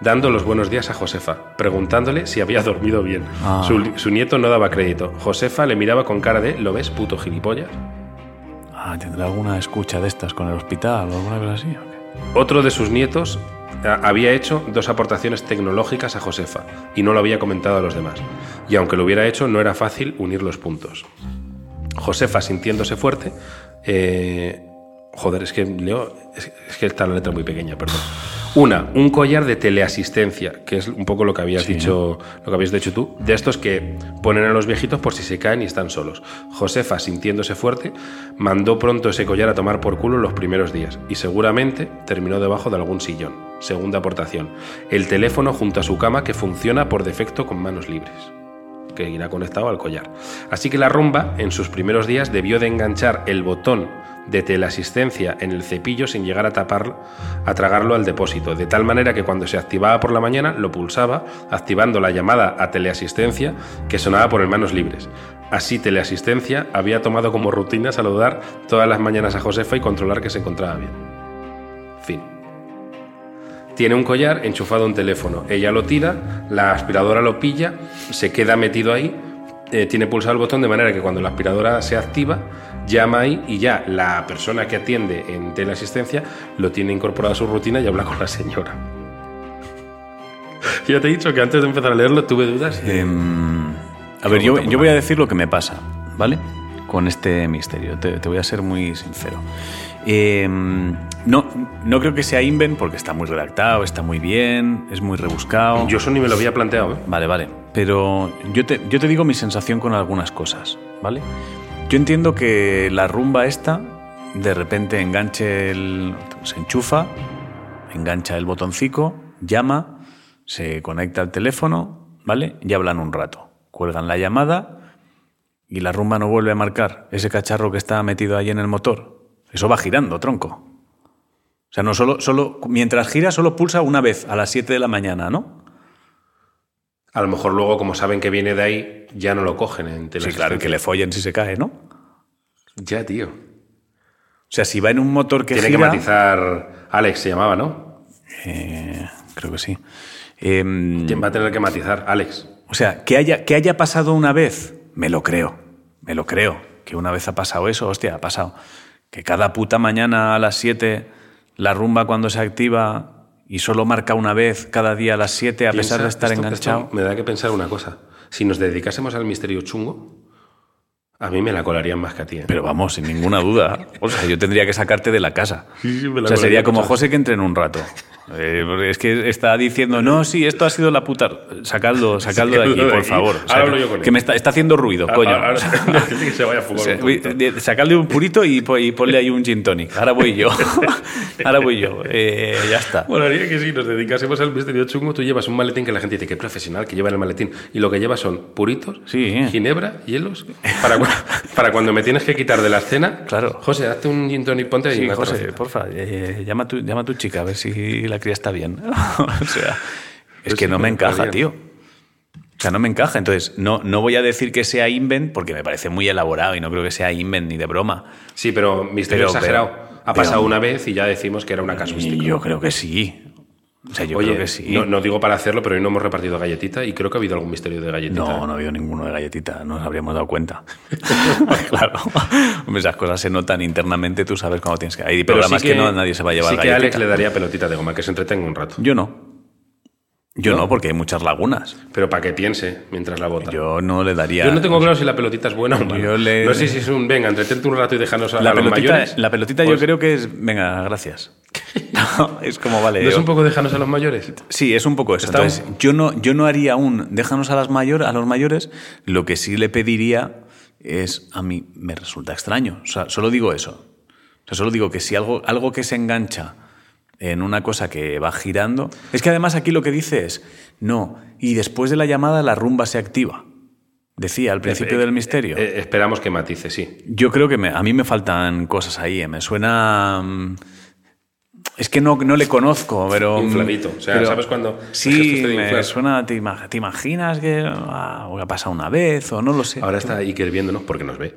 dando los buenos días a Josefa, preguntándole si había dormido bien. Ah. Su, su, nieto no daba crédito. Josefa le miraba con cara de ¿lo ves, puto gilipollas? Ah, ¿tendrá alguna escucha de estas con el hospital o alguna cosa así? Otro de sus nietos eh, había hecho dos aportaciones tecnológicas a Josefa y no lo había comentado a los demás. Y aunque lo hubiera hecho, no era fácil unir los puntos. Josefa, sintiéndose fuerte, eh, joder, es que leo, es, que está la letra muy pequeña, perdón. Una, un collar de teleasistencia, que es un poco lo que habías dicho, lo que habías dicho tú, de estos que ponen a los viejitos por si se caen y están solos. Josefa, sintiéndose fuerte, mandó pronto ese collar a tomar por culo los primeros días y seguramente terminó debajo de algún sillón. Segunda aportación, el teléfono junto a su cama que funciona por defecto con manos libres que irá conectado al collar. Así que la rumba, en sus primeros días, debió de enganchar el botón de teleasistencia en el cepillo sin llegar a taparlo, a tragarlo al depósito, de tal manera que cuando se activaba por la mañana lo pulsaba, activando la llamada a teleasistencia que sonaba por manos libres. Así teleasistencia había tomado como rutina saludar todas las mañanas a Josefa y controlar que se encontraba bien. Fin. Tiene un collar enchufado a un teléfono. Ella lo tira, la aspiradora lo pilla, se queda metido ahí, eh, tiene pulsado el botón de manera que cuando la aspiradora se activa, llama ahí y ya la persona que atiende en teleasistencia lo tiene incorporado a su rutina y habla con la señora. ya te he dicho que antes de empezar a leerlo tuve dudas. Em, a ver, yo, yo, voy a decir lo que me pasa, ¿vale? Con este misterio. Te, voy a ser muy sincero. Em, no, no creo que sea Inven porque está muy redactado, está muy bien, es muy rebuscado. Yo eso ni me lo había planteado. ¿eh? Vale, vale. Pero yo te, yo te digo mi sensación con algunas cosas, ¿vale? Yo entiendo que la rumba esta, de repente enganche el. se enchufa, engancha el botoncito, llama, se conecta al teléfono, ¿vale? Y hablan un rato. Cuelgan la llamada y la rumba no vuelve a marcar ese cacharro que está metido ahí en el motor. Eso va girando, tronco. O sea, no solo, solo mientras gira, solo pulsa una vez a las 7 de la mañana, ¿no? A lo mejor luego, como saben que viene de ahí, ya no lo cogen en Sí, claro, que le follen si se cae, ¿no? Ya, tío. O sea, si va en un motor que Tiene que matizar... Alex se llamaba, ¿no? Eh, creo que sí. Em, ¿Quién va a tener que matizar? Alex. O sea, que haya, que haya pasado una vez, me lo creo. Me lo creo. Que una vez ha pasado eso, hostia, ha pasado. Que cada puta mañana a las 7 la rumba cuando se activa y solo marca una vez cada día a las 7 a pesar de estar enganchado. me da que pensar una cosa. Si nos dedicásemos al misterio chungo, a mí me la colarían más que a ti. ¿eh? Pero vamos, sin ninguna duda. O sea, yo tendría que sacarte de la casa. o sea, sería como José que entre en un rato. Eh, es que está diciendo, no, sí, esto ha sido la puta. Sacadlo, sacadlo de aquí, por favor. ahora yo con Que me está, está, haciendo ruido, coño. Ahora, que se vaya a fumar Sacadle un purito y, ponle ahí un gin tonic. Ahora voy yo. ahora voy yo. Eh, ya está. Bueno, haría que si nos dedicásemos al misterio chungo, tú llevas un maletín que la gente dice que profesional que lleva en el maletín. Y lo que lleva son puritos, ginebra, hielos. Para, para cuando me tienes que quitar de la escena. Claro. José, hazte un gin tonic, ponte ahí. Sí, José, porfa, eh, llama, tu, llama a tu chica a ver si la cría está bien. o sea, es que no me encaja, tío. O sea, no me encaja. Entonces, no, no voy a decir que sea invent porque me parece muy elaborado y no creo que sea invent ni de broma. Sí, pero misterio Pero- exagerado. pero- ha pasado pero- una vez y ya decimos que era una casuística. yo creo que sí. O sea, yo Oye, creo que sí. no, no digo para hacerlo, pero hoy no hemos repartido galletita y creo que ha habido algún misterio de galletita. No, no ha habido ninguno de galletita, no nos habríamos dado cuenta. claro. Hombre, esas cosas se notan internamente, tú sabes cuando tienes que. Hay Pero programas sí que, no, nadie se va a llevar Sí que galletita. Alex le daría pelotita de goma, que se entretenga un rato. Yo no. Yo ¿No? ¿No? porque hay muchas lagunas. Pero para que piense mientras la bota. Yo no le daría. Yo no tengo claro si la pelotita es buena o mala. Yo le- No sé si es un venga, entretente un rato y déjanos a, la a los pelotita, mayores. la pelotita Pues, yo creo que es. Venga, gracias. No, es como vale. ¿No es yo- un poco déjanos a los mayores? Sí, es un poco eso. Entonces, yo no, yo no haría un déjanos a las mayor, a los mayores. Lo que sí le pediría es a mí me resulta extraño. O sea, solo digo eso. O sea, solo digo que si algo, algo que se engancha en una cosa que va girando. Es que además aquí lo que dice es no, y después de la llamada la rumba se activa. Decía al principio Eh, del misterio. eh, esperamos que matice, sí. Yo creo que me- a mí me faltan cosas ahí. eh. Me suena. Mm, Es que no, no le conozco, pero. mm, Infladito. O sea, pero- ¿sabes gesto Sí, me suena. ¿te, ima- te imaginas que ah, o que ha pasado una vez o no lo sé? Ahora está Iker viéndonos porque nos ve.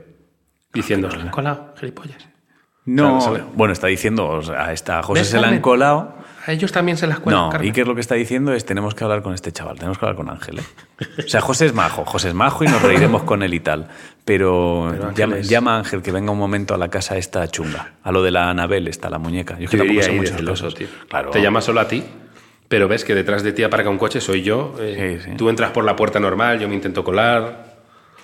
Diciendo, "Se han colado, gilipollas. no. Bueno, está diciendo. o sea, a esta José ¿Ves, se la han colado. A ellos también se las cuelan. No, Carmen. Iker lo que está diciendo es tenemos que hablar con este chaval, tenemos que hablar con Ángel. ¿eh? O sea, José es majo, José es majo y nos reiremos con él y tal. Pero, llama, a Ángel que venga un momento a la casa esta chunga, a lo de la Anabel, está la muñeca. Yo es que tampoco sé celoso, tío. Claro. Te llama solo a ti, pero ves que detrás de ti aparca un coche, soy yo. eh, Sí, sí. Tú entras por la puerta normal, yo me intento colar.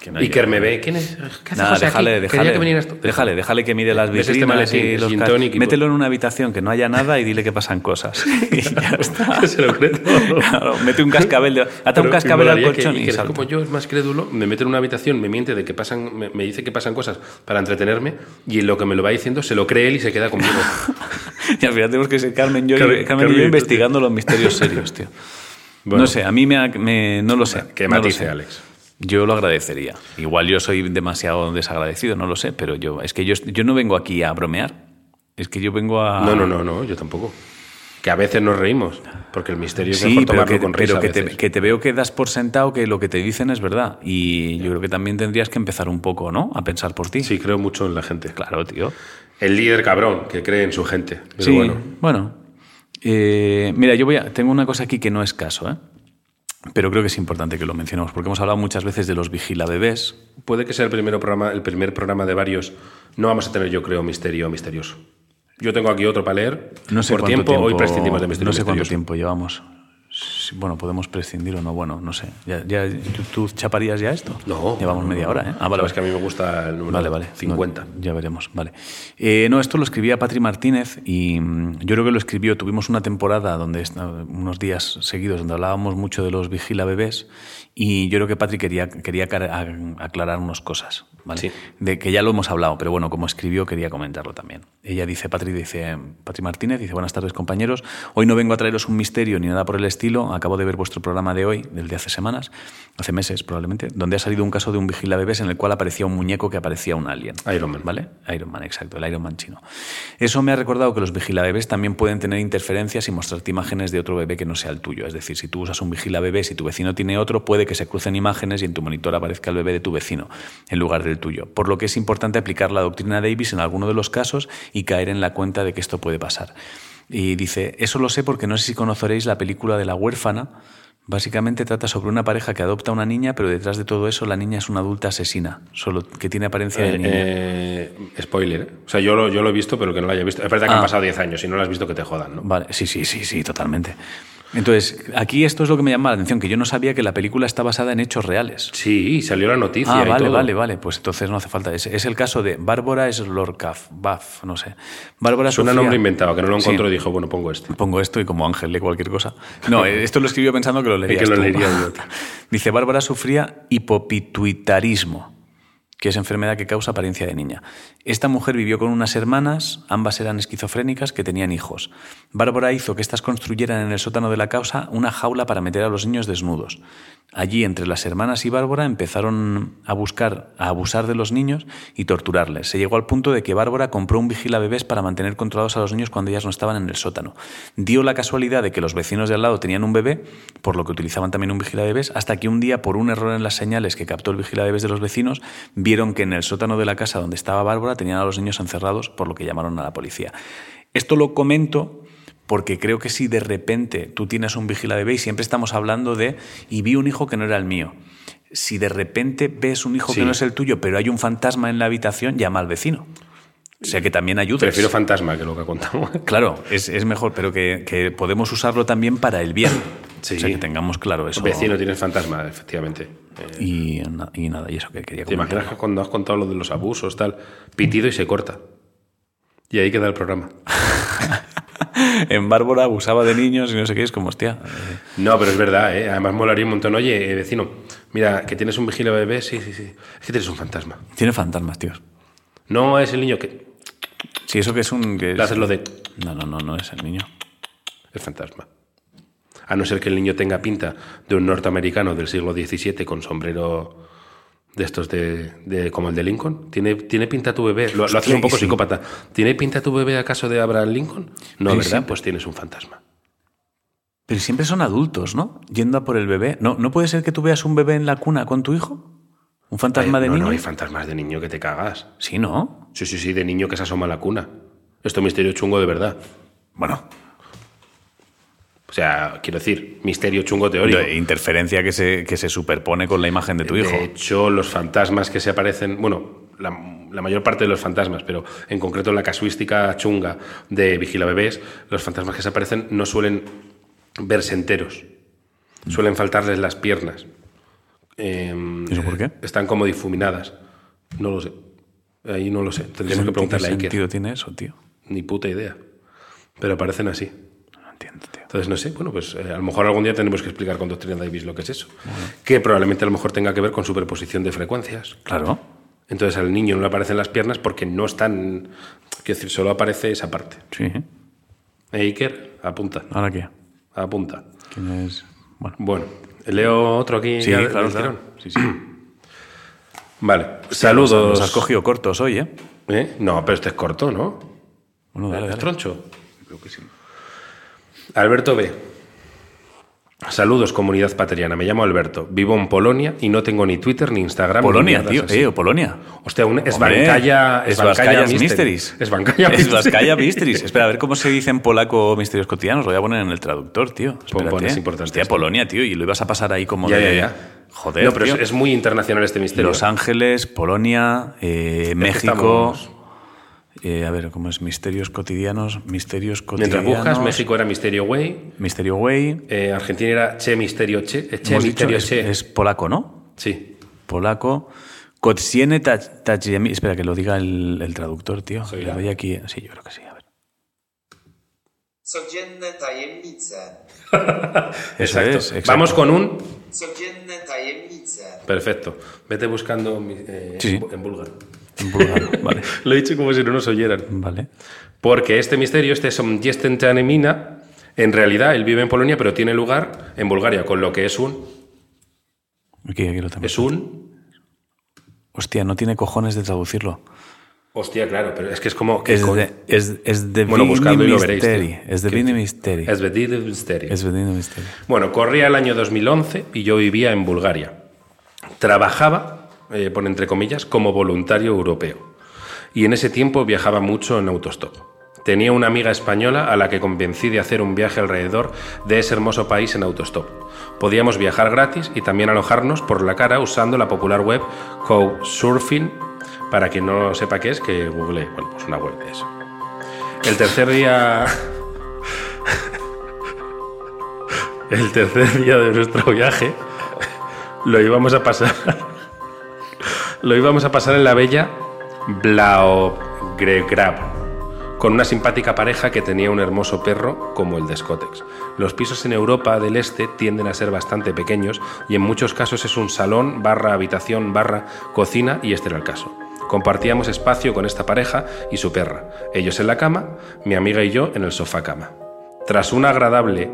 Que no Iker me ve. ¿Quién es? ¿Qué hace Nada, José déjale, aquí? déjale, que déjale, déjale que mire las ¿Ves este maletín? y los y- Mételo en una habitación que no haya nada y dile que pasan cosas. y ya está. Se lo cree todo. Claro, mete un cascabel, de- ata Pero un cascabel al molaría que colchón y Iker, salta. como yo es más crédulo, me mete en una habitación, me miente de que pasan, me, me dice que pasan cosas para entretenerme y lo que me lo va diciendo se lo cree él y se queda conmigo. Y al final tenemos que ser Carmen, yo, y- Carmen- Carmen y y yo investigando los misterios serios, tío. Bueno. no sé, a mí me, ha- me- no lo sé. que no matice, sé. Alex. Yo lo agradecería. Igual yo soy demasiado desagradecido, no lo sé, pero yo es que yo, yo no vengo aquí a bromear. Es que yo vengo a No, no, no, no, yo tampoco. Que a veces nos reímos, porque el misterio es Sí, mejor pero, que, con risa pero que, te, que te veo que das por sentado que lo que te dicen es verdad. Y yo creo que también tendrías que empezar un poco, ¿no? A pensar por ti. Sí, creo mucho en la gente. Claro, tío. El líder cabrón, que cree en su gente. Pero sí, bueno. bueno. Eh, mira, yo voy a, tengo una cosa aquí que no es caso, ¿eh? Pero creo que es importante que lo mencionemos, porque hemos hablado muchas veces de los vigilabebés. Puede que sea el, primero programa, el primer programa de varios. No vamos a tener, yo creo, misterio misterioso. Yo tengo aquí otro para leer. No sé Por cuánto tiempo, hoy prescindimos de misterio No sé cuánto tiempo llevamos. Bueno, podemos prescindir o no, bueno, no sé. ¿Ya, ya, ¿tú, chaparías ya esto? No. Llevamos no, media no. hora, ¿eh? Ah, vale, Sabes que a mí me gusta el número Vale, vale. 50. No, ya veremos, vale. Eh, no, esto lo escribía Patri Martínez y mm, yo creo que lo escribió. Tuvimos una temporada, donde unos días seguidos, donde hablábamos mucho de los vigila bebés y yo creo que Patri quería, quería aclarar unas cosas, ¿vale? Sí. De que ya lo hemos hablado, pero bueno, como escribió quería comentarlo también. Ella dice, Patri dice, Patri Martínez dice, buenas tardes compañeros, hoy no vengo a traeros un misterio ni nada por el estilo, acabo de ver vuestro programa de hoy, del de hace semanas, hace meses probablemente, donde ha salido un caso de un vigila bebés en el cual aparecía un muñeco que aparecía un alien. Iron Man. ¿Vale? Iron Man, exacto, el Iron Man chino. Eso me ha recordado que los vigilabebés también pueden tener interferencias y mostrarte imágenes de otro bebé que no sea el tuyo. Es decir, si tú usas un vigilabebé, si tu vecino tiene otro, puede que se crucen imágenes y en tu monitor aparezca el bebé de tu vecino en lugar del tuyo. Por lo que es importante aplicar la doctrina Davis en alguno de los casos y caer en la cuenta de que esto puede pasar. Y dice, eso lo sé porque no sé si conoceréis la película de la huérfana. Básicamente trata sobre una pareja que adopta a una niña, pero detrás de todo eso la niña es una adulta asesina, solo que tiene apariencia de Eh, niña. eh, spoiler. ¿eh? O sea, yo lo, yo lo he visto, pero que no lo haya visto. Es verdad que Ah. han pasado 10 años. Si no lo has visto, que te jodan, ¿no? Vale, sí, sí, sí, sí, totalmente. Entonces, aquí esto es lo que me llama la atención, que yo no sabía que la película está basada en hechos reales. Sí, salió la noticia. Ah, y vale, todo. vale, vale. Pues entonces no hace falta. Es, es el caso de Bárbara Slorkaf, Buff, no sé. Bárbara Suena sufría- nombre inventado, que no lo Sí. encontró y dijo, bueno, pongo este. Pongo esto y como Ángel lee cualquier cosa. No, esto lo escribió pensando que lo leerías que lo leería yo. Dice, Bárbara sufría hipopituitarismo. Que es enfermedad que causa apariencia de niña. Esta mujer vivió con unas hermanas, ambas eran esquizofrénicas, que tenían hijos. Bárbara hizo que éstas construyeran en el sótano de la casa una jaula para meter a los niños desnudos. Allí, entre las hermanas y Bárbara, empezaron a buscar, a abusar de los niños y torturarles. Se llegó al punto de que Bárbara compró un vigila bebés para mantener controlados a los niños cuando ellas no estaban en el sótano. Dio la casualidad de que los vecinos de al lado tenían un bebé, por lo que utilizaban también un vigila bebés, hasta que un día, por un error en las señales que captó el vigila bebés de los vecinos, vieron que en el sótano de la casa donde estaba Bárbara tenían a los niños encerrados, por lo que llamaron a la policía. Esto lo comento porque creo que si de repente tú tienes un vigila bebé y siempre estamos hablando de y vi un hijo que no era el mío. Si de repente ves un hijo Sí. que no es el tuyo, pero hay un fantasma en la habitación, llama al vecino. O sea que también ayuda. Prefiero fantasma que lo que contamos. Claro, es, es mejor, pero que, que podemos usarlo también para el bien. Sí. O sea que tengamos claro eso. Vecino tienes fantasma, efectivamente. Eh, Y, na- y nada, y eso que quería ¿Te comentar. imaginas que cuando has contado lo de los abusos, tal, pitido y se corta? Y ahí queda el programa. En Bárbara abusaba de niños y no sé qué, es como, hostia. No, pero es verdad, ¿eh? además molaría un montón. Oye, eh, vecino, mira, que tienes un vigila bebé, sí, sí, sí. Es que tienes un fantasma. tiene fantasmas, tíos. No es el niño que. Sí, eso que es un. Que es- haces lo de. No, no, no, no es el niño. El fantasma. A no ser que el niño tenga pinta de un norteamericano del siglo XVII con sombrero de estos de, de- como el de Lincoln. ¿Tiene, tiene pinta tu bebé? Lo, lo haces Hostia, un poco sí. psicópata. ¿Tiene pinta tu bebé acaso de Abraham Lincoln? No, Sí, ¿verdad? Pues tienes un fantasma. Pero siempre son adultos, ¿no? Yendo a por el bebé. ¿No, ¿no puede ser que tú veas un bebé en la cuna con tu hijo? ¿Un fantasma de no, niño? no, hay fantasmas de niño que te cagas. Sí, ¿no? Sí, sí, sí, de niño que se asoma a la cuna. Esto es misterio chungo de verdad. Bueno, O sea, quiero decir, misterio chungo teórico. de interferencia que se, que se superpone con la imagen de tu hijo. De hecho, los fantasmas que se aparecen, bueno, la, la mayor parte de los fantasmas, pero en concreto en la casuística chunga de Vigila Bebés, los fantasmas que se aparecen no suelen verse enteros. Suelen faltarles las piernas. Eh, ¿Eso por qué? Están como difuminadas. No lo sé. Ahí no lo sé. Tendríamos que ¿Qué preguntarle a Iker. sentido tiene eso, tío? Ni puta idea. Pero aparecen así. No entiendo, tío. Entonces, no sé, bueno, pues eh, a lo mejor algún día tenemos que explicar con Doctrina Davis lo que es eso. Que probablemente a lo mejor tenga que ver con superposición de frecuencias. Claro. Entonces al niño no le aparecen las piernas porque no están. Quiero decir, solo aparece esa parte. Sí. Eh, Iker, apunta. ¿Ahora qué? Apunta. ¿Quién es? Bueno. Bueno, leo otro aquí. Sí, ya claro. Sí, sí. Vale, Nos saludos. has cogido cortos hoy, ¿eh? ¿Eh? No, pero este es corto, ¿no? Bueno, dale, ¿Es dale. troncho? Creo que sí. Alberto B. Saludos, comunidad pateriana. Me llamo Alberto. Vivo en Polonia y no tengo ni Twitter ni Instagram. ni Polonia, mierdas tío. así. Eh, o Polonia. Hostia, un es Bancaya, es Baskaya Mysteries. Es Bancaya Es Mysteries. Espera, a ver cómo se dice en polaco misterios cotidianos. Lo voy a poner en el traductor, tío. Espérate. pon, es importante Hostia, esto. Polonia, tío. Y lo ibas a pasar ahí como Ya, de... ya, ya. Joder, No, pero tío. es muy internacional este misterio. Los Ángeles, Polonia, eh, México... eh, a ver, ¿cómo es? Misterios cotidianos, misterios cotidianos... Mientras buscas, México era Misterio Way, Misterio Way... eh, Argentina era Che Misterio Che, eh, Che Hemos dicho, Misterio es, Che. es polaco, ¿no? Sí. Polaco. Kotsiene Tajiemi. Espera, que lo diga el, el traductor, tío. Sí, Le doy aquí. Sí, yo creo que sí. A ver. Codzienne tajemnice. Exacto. es, exacto. Vamos con un. Codzienne tajemnice. Perfecto. Vete buscando mi- eh, Sí, sí. en búlgaro. Vale. Lo he dicho como si no nos oyeran. Vale. Porque este misterio, este Somjestenteanemina, en realidad él vive en Polonia, pero tiene lugar en Bulgaria, con lo que es un. Aquí, aquí lo tengo. Es un. Hostia, no tiene cojones de traducirlo. Hostia, claro, pero es que es como. que Es con- de, es, es de Bueno, buscadlo y lo veréis, Misteri. Es de ¿Qué- Vini Misteri. Es Vedid Misterio. Es de Vini Misteri. Bueno, corría el año 2011 y yo vivía en Bulgaria. Trabajaba, eh, por entre comillas, como voluntario europeo. Y en ese tiempo viajaba mucho en autostop. Tenía una amiga española a la que convencí de hacer un viaje alrededor de ese hermoso país en autostop. Podíamos viajar gratis y también alojarnos por la cara usando la popular web Couchsurfing. Para quien no sepa qué es, que google. Bueno, pues una web de eso. El tercer día el tercer día de nuestro viaje lo íbamos a pasar lo íbamos a pasar en la bella Blaograd con una simpática pareja que tenía un hermoso perro como el de Scotex. Los pisos en Europa del Este tienden a ser bastante pequeños y en muchos casos es un salón, barra habitación, barra cocina y este era el caso. Compartíamos espacio con esta pareja y su perra, ellos en la cama, mi amiga y yo en el sofá cama. Tras una agradable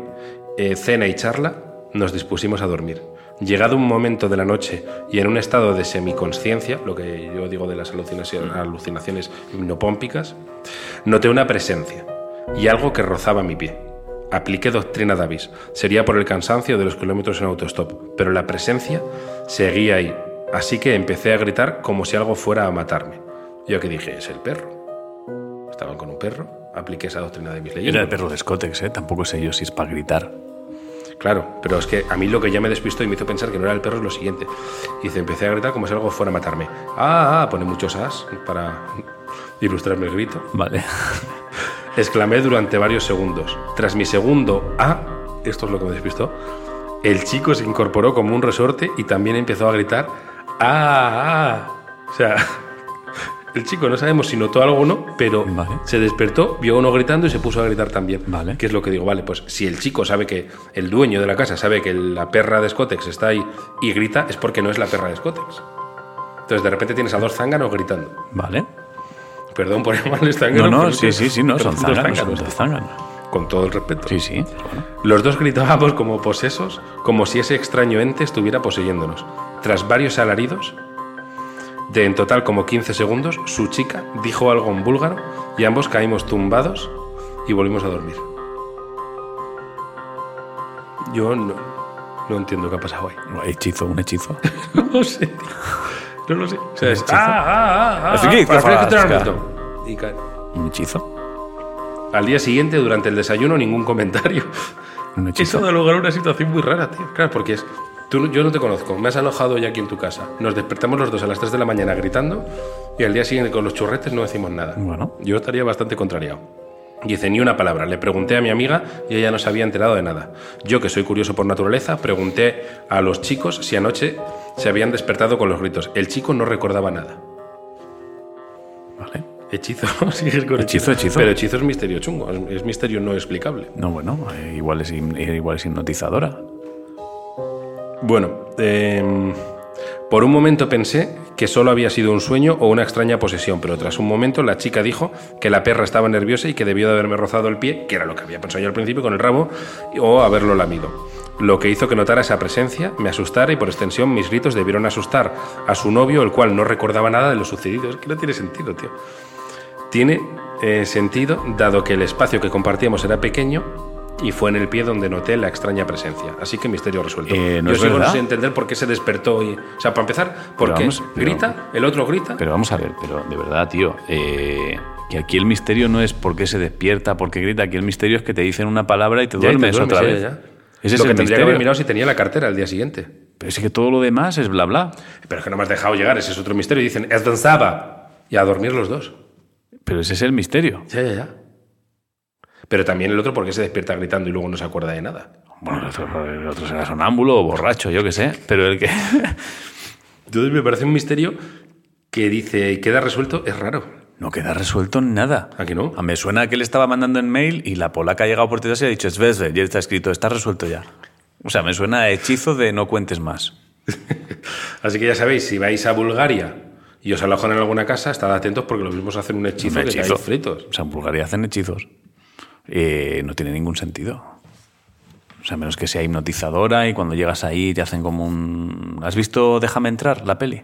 eh, cena y charla, nos dispusimos a dormir. Llegado un momento de la noche y en un estado de semiconsciencia, lo que yo digo de las alucinaciones, alucinaciones hipnopómpicas, noté una presencia y algo que rozaba mi pie. Apliqué doctrina Davis. Sería por el cansancio de los kilómetros en autostop, pero la presencia seguía ahí. Así que empecé a gritar como si algo fuera a matarme. Yo que dije, es el perro. Estaban con un perro, apliqué esa doctrina Davis leyendo. Era el perro de Scotex, ¿eh? Tampoco sé yo si es para gritar. Claro, pero es que a mí lo que ya me despistó y me hizo pensar que no era el perro es lo siguiente. Dice, empecé a gritar como si algo fuera a matarme. Ah, ah, pone muchos as para ilustrarme el grito. Vale. Exclamé durante varios segundos. Tras mi segundo ah, esto es lo que me despistó, el chico se incorporó como un resorte y también empezó a gritar ah, ah. O sea, el chico no sabemos si notó algo o no, pero Vale. se despertó, vio a uno gritando y se puso a gritar también. Vale. ¿Qué es lo que digo? Vale, pues si el chico sabe que el dueño de la casa sabe que la perra de Scotex está ahí y grita, es porque no es la perra de Scotex. Entonces de repente tienes a dos zánganos gritando. Vale. Perdón por llamarles zánganos. No, no, sí, que- sí, sí, no, son zánganos, son dos zánganos. Con todo el respeto. Sí, sí. Bueno. Los dos gritábamos como posesos, como si ese extraño ente estuviera poseyéndonos. Tras varios alaridos, de en total como 15 segundos, su chica dijo algo en búlgaro y ambos caímos tumbados y volvimos a dormir. Yo no, no entiendo qué ha pasado ahí. Hechizo, un hechizo. No lo sé. No lo sé. O sea, es, hechizo. ah, ah, ah, Así ah, que. Un hechizo. Al día siguiente, durante el desayuno, ningún comentario. Un hechizo. Eso da lugar a una situación muy rara, tío. Claro, porque es. Tú, yo no te conozco, me has alojado ya aquí en tu casa. Nos despertamos los dos a las 3 de la mañana gritando y al día siguiente con los churretes no decimos nada. Bueno. Yo estaría bastante contrariado. Dice ni una palabra. Le pregunté a mi amiga y ella no se había enterado de nada. Yo, que soy curioso por naturaleza, pregunté a los chicos si anoche se habían despertado con los gritos. El chico no recordaba nada. Vale. Hechizo, sigues con Hechizo, hechizo. Pero hechizo es misterio chungo, es, misterio no explicable. No, bueno, eh, igual, es, eh, igual es hipnotizadora. Bueno, em, por un momento pensé que solo había sido un sueño o una extraña posesión, pero tras un momento la chica dijo que la perra estaba nerviosa y que debió de haberme rozado el pie, que era lo que había pensado yo al principio con el rabo, o haberlo lamido. Lo que hizo que notara esa presencia, me asustara y por extensión mis gritos debieron asustar a su novio, el cual no recordaba nada de lo sucedido. Es que no tiene sentido, tío. Tiene eh, sentido, dado que el espacio que compartíamos era pequeño y fue en el pie donde noté la extraña presencia. Así que misterio resuelto. Eh, ¿no Yo sigo sin entender por qué se despertó y... O sea, para empezar, porque vamos, pero- grita, el otro grita. Pero vamos a ver, pero de verdad, tío, eh, que aquí el misterio no es por qué se despierta, por qué grita, aquí el misterio es que te dicen una palabra y te Ya, y te duermes otra ya, vez. ya. Ese Lo es que el tendría que haber mirado si tenía la cartera al día siguiente. Pero es que todo lo demás es bla bla. Pero es que no me has dejado llegar, ese es otro misterio. Y dicen, es danzaba. Y a dormir los dos. Pero ese es el misterio. Ya, ya, ya. Pero también el otro porque se despierta gritando y luego no se acuerda de nada. Bueno, el otro, el otro será sonámbulo o borracho, yo qué sé. Pero el que. Entonces me parece un misterio que dice, queda resuelto, es raro. No queda resuelto nada. ¿A que no? A me suena que él estaba mandando en mail y la polaca ha llegado por detrás y ha dicho, Svezve, ya está escrito, está resuelto ya. O sea, me suena a hechizo de no cuentes más. Así que ya sabéis, si vais a Bulgaria y os alojan en alguna casa, estad atentos porque los mismos hacen un hechizo Un que hechizo. caéis fritos. O sea, en Bulgaria hacen hechizos. Eh, no tiene ningún sentido. O sea, a menos que sea hipnotizadora y cuando llegas ahí te hacen como un... ¿Has visto Déjame entrar, la peli?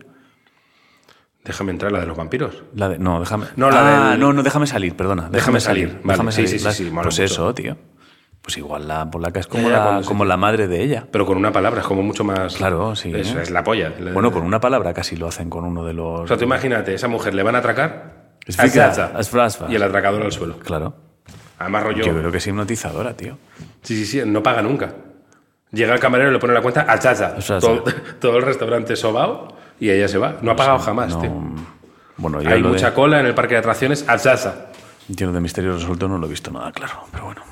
Déjame entrar la de los vampiros. La de- no, déjame. No, la Ah, del- no, no, déjame salir, perdona. Déjame salir, vale. Déjame Sí, salir. sí, sí, pues mucho. eso, tío. Pues igual la polaca es como, Ya, ya, la, como la madre de ella. Pero con una palabra, es como mucho más... Claro, sí. Eso es la polla. La- Bueno, con una palabra casi lo hacen con uno de los. O sea, tú imagínate, esa mujer le van a atracar Es y el atracador al suelo. Claro. Además, rollo... Yo creo que es hipnotizadora, tío. Sí, sí, sí, no paga nunca. Llega el camarero y le pone la cuenta al chacha. Todo, todo el restaurante sobao y ella se va. No ha pagado jamás, No, tío. Bueno, yo Hay mucha de, cola en el parque de atracciones al chacha. yo lo de misterio resuelto no lo he visto nada claro, pero bueno.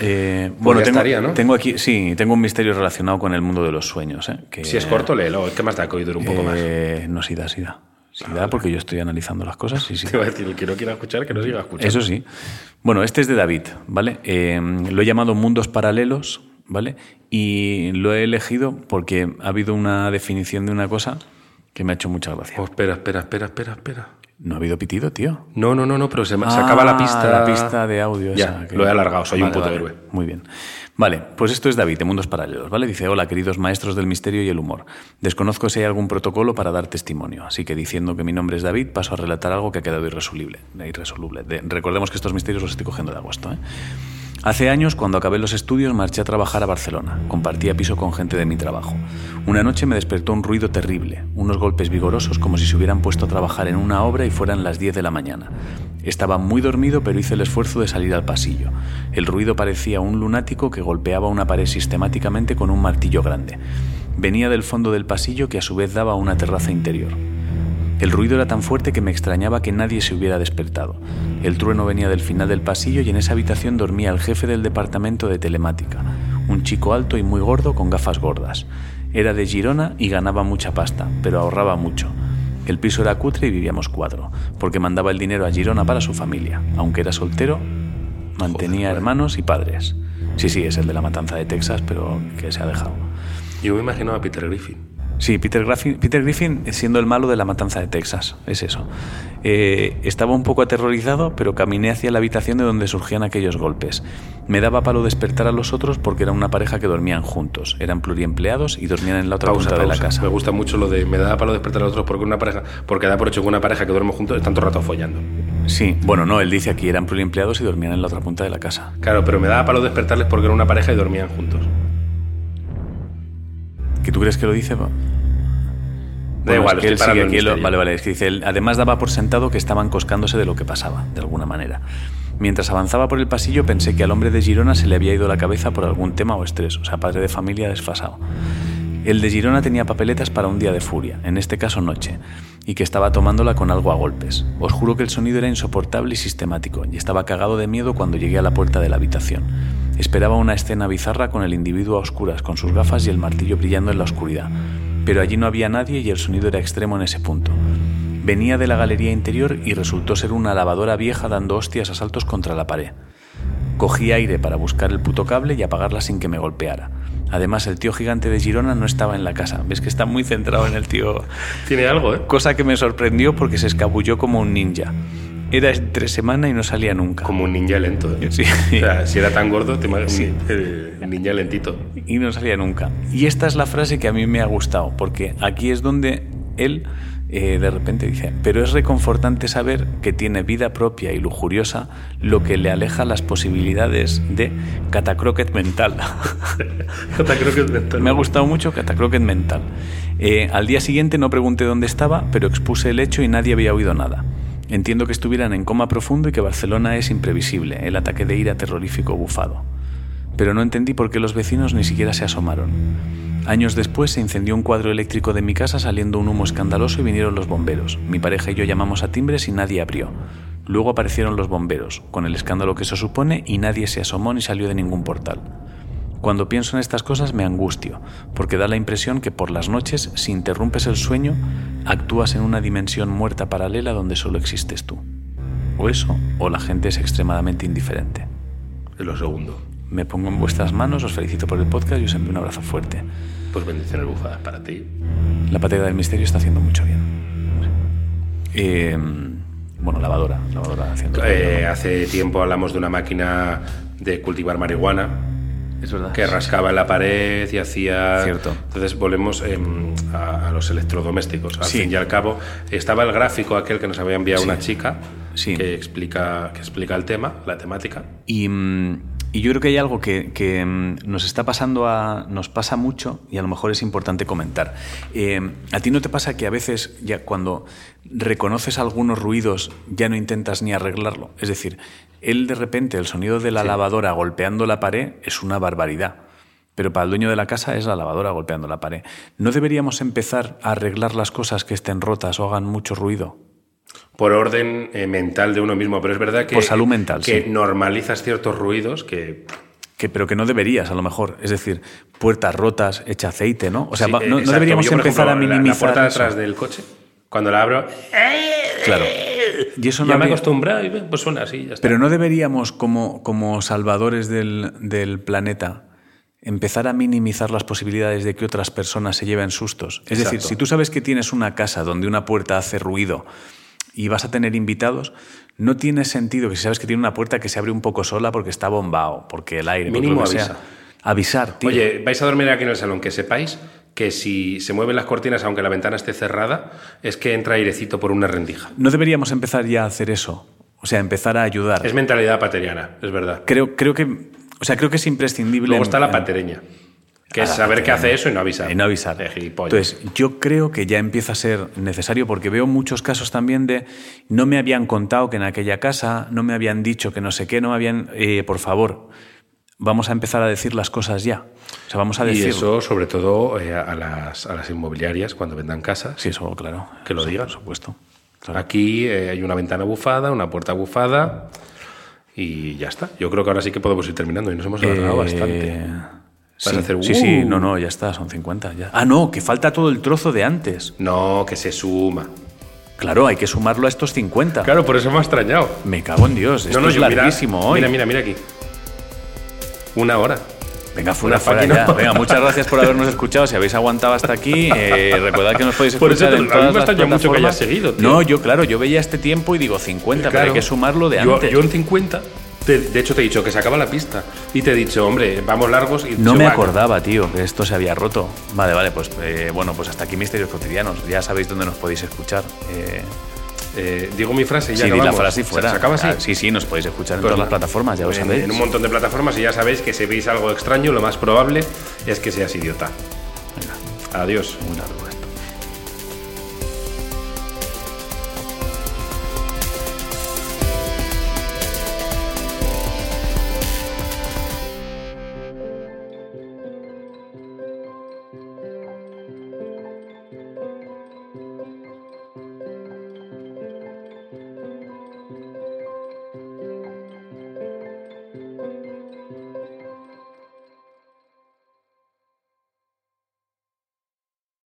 Eh, bueno, tengo, estaría, ¿no? tengo aquí, sí, tengo un misterio relacionado con el mundo de los sueños. ¿eh? Que, Si es corto, léelo. Que más da que dure un poco más. eh, No, sida, sida. Sí da, porque yo estoy analizando las cosas. y sí. Te iba a decir, el que no quiera escuchar, que no siga escuchando. Eso sí. Bueno, este es de David, ¿vale? Eh, lo he llamado Mundos Paralelos, ¿vale? Y lo he elegido porque ha habido una definición de una cosa que me ha hecho mucha gracia. Oh, espera, espera, espera, espera, espera. No ha habido pitido, tío. No, no, no, no, pero se, me- se acaba la Ah, pista. La pista de audio. Ya, esa que- lo he alargado, soy un Vale, puto vale. héroe. Muy bien. Vale, pues esto es David, de Mundos Paralelos, ¿vale? Dice, hola, queridos maestros del misterio y el humor. Desconozco si hay algún protocolo para dar testimonio, así que diciendo que mi nombre es David, paso a relatar algo que ha quedado irresoluble. irresoluble. De- recordemos que estos misterios los estoy cogiendo de agosto, ¿eh? Hace años, cuando acabé los estudios, marché a trabajar a Barcelona. Compartía piso con gente de mi trabajo. Una noche me despertó un ruido terrible, unos golpes vigorosos como si se hubieran puesto a trabajar en una obra y fueran las 10 de la mañana. Estaba muy dormido, pero hice el esfuerzo de salir al pasillo. El ruido parecía un lunático que golpeaba una pared sistemáticamente con un martillo grande. Venía del fondo del pasillo que a su vez daba a una terraza interior. El ruido era tan fuerte que me extrañaba que nadie se hubiera despertado. El trueno venía del final del pasillo y en esa habitación dormía el jefe del departamento de telemática, un chico alto y muy gordo con gafas gordas. Era de Girona y ganaba mucha pasta, pero ahorraba mucho. El piso era cutre y vivíamos cuatro, porque mandaba el dinero a Girona para su familia. Aunque era soltero, mantenía Joder. hermanos y padres. Sí, sí, es el de la matanza de Texas, pero que se ha dejado. Yo me imaginaba a Peter Griffin. Sí, Peter Griffin, Peter Griffin siendo el malo de la matanza de Texas, es eso. Eh, estaba un poco aterrorizado, pero caminé hacia la habitación de donde surgían aquellos golpes. Me daba palo despertar a los otros porque era una pareja que dormían juntos, eran pluriempleados y dormían en la otra Pausa, punta de la casa. Me gusta mucho lo de me da para despertar a los otros porque una pareja, porque da por hecho que una pareja que duerme juntos están todo el rato follando. Sí, bueno, no, él dice aquí eran pluriempleados y dormían en la otra punta de la casa. Claro, pero me daba palo despertarles porque era una pareja y dormían juntos. ¿Que tú crees que lo dice? Da Bueno, igual, es que él sigue aquí, lo- vale, vale, es que dice, él, además daba por sentado que estaban coscándose de lo que pasaba, de alguna manera. Mientras avanzaba por el pasillo pensé que al hombre de Girona se le había ido la cabeza por algún tema o estrés, o sea, padre de familia desfasado. El de Girona tenía papeletas para un día de furia, en este caso noche, y que estaba tomándola con algo a golpes. Os juro que el sonido era insoportable y sistemático, y estaba cagado de miedo cuando llegué a la puerta de la habitación. Esperaba una escena bizarra con el individuo a oscuras, con sus gafas y el martillo brillando en la oscuridad. Pero allí no había nadie y el sonido era extremo en ese punto. Venía de la galería interior y resultó ser una lavadora vieja dando hostias a saltos contra la pared. Cogí aire para buscar el puto cable y apagarla sin que me golpeara. Además, el tío gigante de Girona no estaba en la casa. Ves que está muy centrado en el tío. Tiene algo, ¿eh? Cosa que me sorprendió porque se escabulló como un ninja. Era entre semana y no salía nunca. Como un ninja lento. ¿eh? Sí. O sea, si era tan gordo, te imaginas eh, un ninja lentito. y no salía nunca. Y esta es la frase que a mí me ha gustado, porque aquí es donde él eh, de repente dice, pero es reconfortante saber que tiene vida propia y lujuriosa, lo que le aleja las posibilidades de catacroquet mental. Me ha gustado mucho catacroquet mental. Eh, al día siguiente no pregunté dónde estaba, pero expuse el hecho y nadie había oído nada. Entiendo que estuvieran en coma profundo y que Barcelona es imprevisible, el ataque de ira terrorífico bufado. Pero no entendí por qué los vecinos ni siquiera se asomaron. Años después se incendió un cuadro eléctrico de mi casa saliendo un humo escandaloso y vinieron los bomberos. Mi pareja y yo llamamos a timbres y nadie abrió. Luego aparecieron los bomberos, con el escándalo que eso supone, y nadie se asomó ni salió de ningún portal. Cuando pienso en estas cosas me angustio, porque da la impresión que por las noches, si interrumpes el sueño, actúas en una dimensión muerta paralela donde solo existes tú. O eso, o la gente es extremadamente indiferente. Es lo segundo. Me pongo en vuestras manos, os felicito por el podcast y os envío un abrazo fuerte. Pues bendiciones bufadas para ti. La patera del misterio está haciendo mucho bien. Eh, bueno, lavadora, lavadora haciendo. Eh, hace tiempo hablamos de una máquina de cultivar marihuana es verdad. que rascaba en la pared y hacía. Cierto. Entonces volvemos em, a, a los electrodomésticos. Al Sí. fin y al cabo, estaba el gráfico aquel que nos había enviado Sí. una chica Sí. que, explica, que explica el tema, la temática. Y, mm, y yo creo que hay algo que, que, mm, nos está pasando a. nos pasa mucho y a lo mejor es importante comentar. Eh, ¿A ti no te pasa que a veces, ya cuando reconoces algunos ruidos, ya no intentas ni arreglarlo? Es decir, él de repente, el sonido de la lavadora golpeando la pared es una barbaridad. Pero para el dueño de la casa es la lavadora golpeando la pared. ¿No deberíamos empezar a arreglar las cosas que estén rotas o hagan mucho ruido? Por orden eh, mental de uno mismo, pero es verdad que. Por salud mental, Que sí. normalizas ciertos ruidos que. Que, pero que no deberías, a lo mejor. Es decir, puertas rotas, echa aceite, ¿no? O sea, Sí, no, no deberíamos Yo, por empezar ejemplo, a la- minimizar La, puerta de eso. atrás del coche, Cuando la abro, Claro. Y eso no ya me he acostumbrado y pues suena así, ya está. Pero no deberíamos, como, como salvadores del, del planeta, empezar a minimizar las posibilidades de que otras personas se lleven sustos. Es decir, si tú sabes que tienes una casa donde una puerta hace ruido y vas a tener invitados, no tiene sentido que si sabes que tiene una puerta que se abre un poco sola porque está bombado, porque el aire, porque Mínimo lo que sea. avisa. Avisar, tío. Oye, vais a dormir aquí en el salón, que sepáis que si se mueven las cortinas, aunque la ventana esté cerrada, es que entra airecito por una rendija. ¿No deberíamos empezar ya a hacer eso? O sea, empezar a ayudar. Es mentalidad pateriana, es verdad. Creo, creo que, o sea, creo que es imprescindible. Luego en- está la en- patereña, que es saber que hace eso y no avisar. Y no avisar. Entonces, yo creo que ya empieza a ser necesario porque veo muchos casos también de no me habían contado que en aquella casa, no me habían dicho que no sé qué, no me habían. eh, por favor, vamos a empezar a decir las cosas ya. O sea, vamos a y decir. eso, sobre todo, eh, a, las, a las inmobiliarias cuando vendan casas. Sí, eso, claro. Que lo digan. Por supuesto. Claro. Aquí eh, hay una ventana bufada, una puerta bufada y ya está. Yo creo que ahora sí que podemos ir terminando y nos hemos alargado Eh, bastante. Sí, a hacer, sí, sí, "Uh". no, no, ya está, son 50. Ya. Ah, no, que falta todo el trozo de antes. No, que se suma. Claro, hay que sumarlo a estos 50. Claro, por eso me ha extrañado. Me cago en Dios, esto no, no, es yo mira- hoy. Mira, mira, mira aquí. Una hora. Venga, fuera, Una fuera ya. Venga, muchas gracias por habernos escuchado. Si habéis aguantado hasta aquí, eh, recordad que nos podéis Por eso escuchar en a mí me todas las extraña mucho que hayas seguido, tío. No, yo, claro, yo veía este tiempo y digo 50, pero hay que sumarlo de yo, antes. Yo en 50, te- de hecho te he dicho que se acaba la pista. Y te he dicho, hombre, vamos largos y No me acordaba, tío, que esto se había roto. Vale, vale, pues eh, bueno, pues hasta aquí Misterios Cotidianos. Ya sabéis dónde nos podéis escuchar. Eh, Eh, digo mi frase y ya sí, la frase y ¿Se- fuera. ¿Se acaba así? Ah, sí, sí, nos podéis escuchar en Pues todas las nada. plataformas, ya lo en, sabéis. en un montón de plataformas y ya sabéis que si veis algo extraño, lo más probable es que seas idiota. Adiós. Muy largo.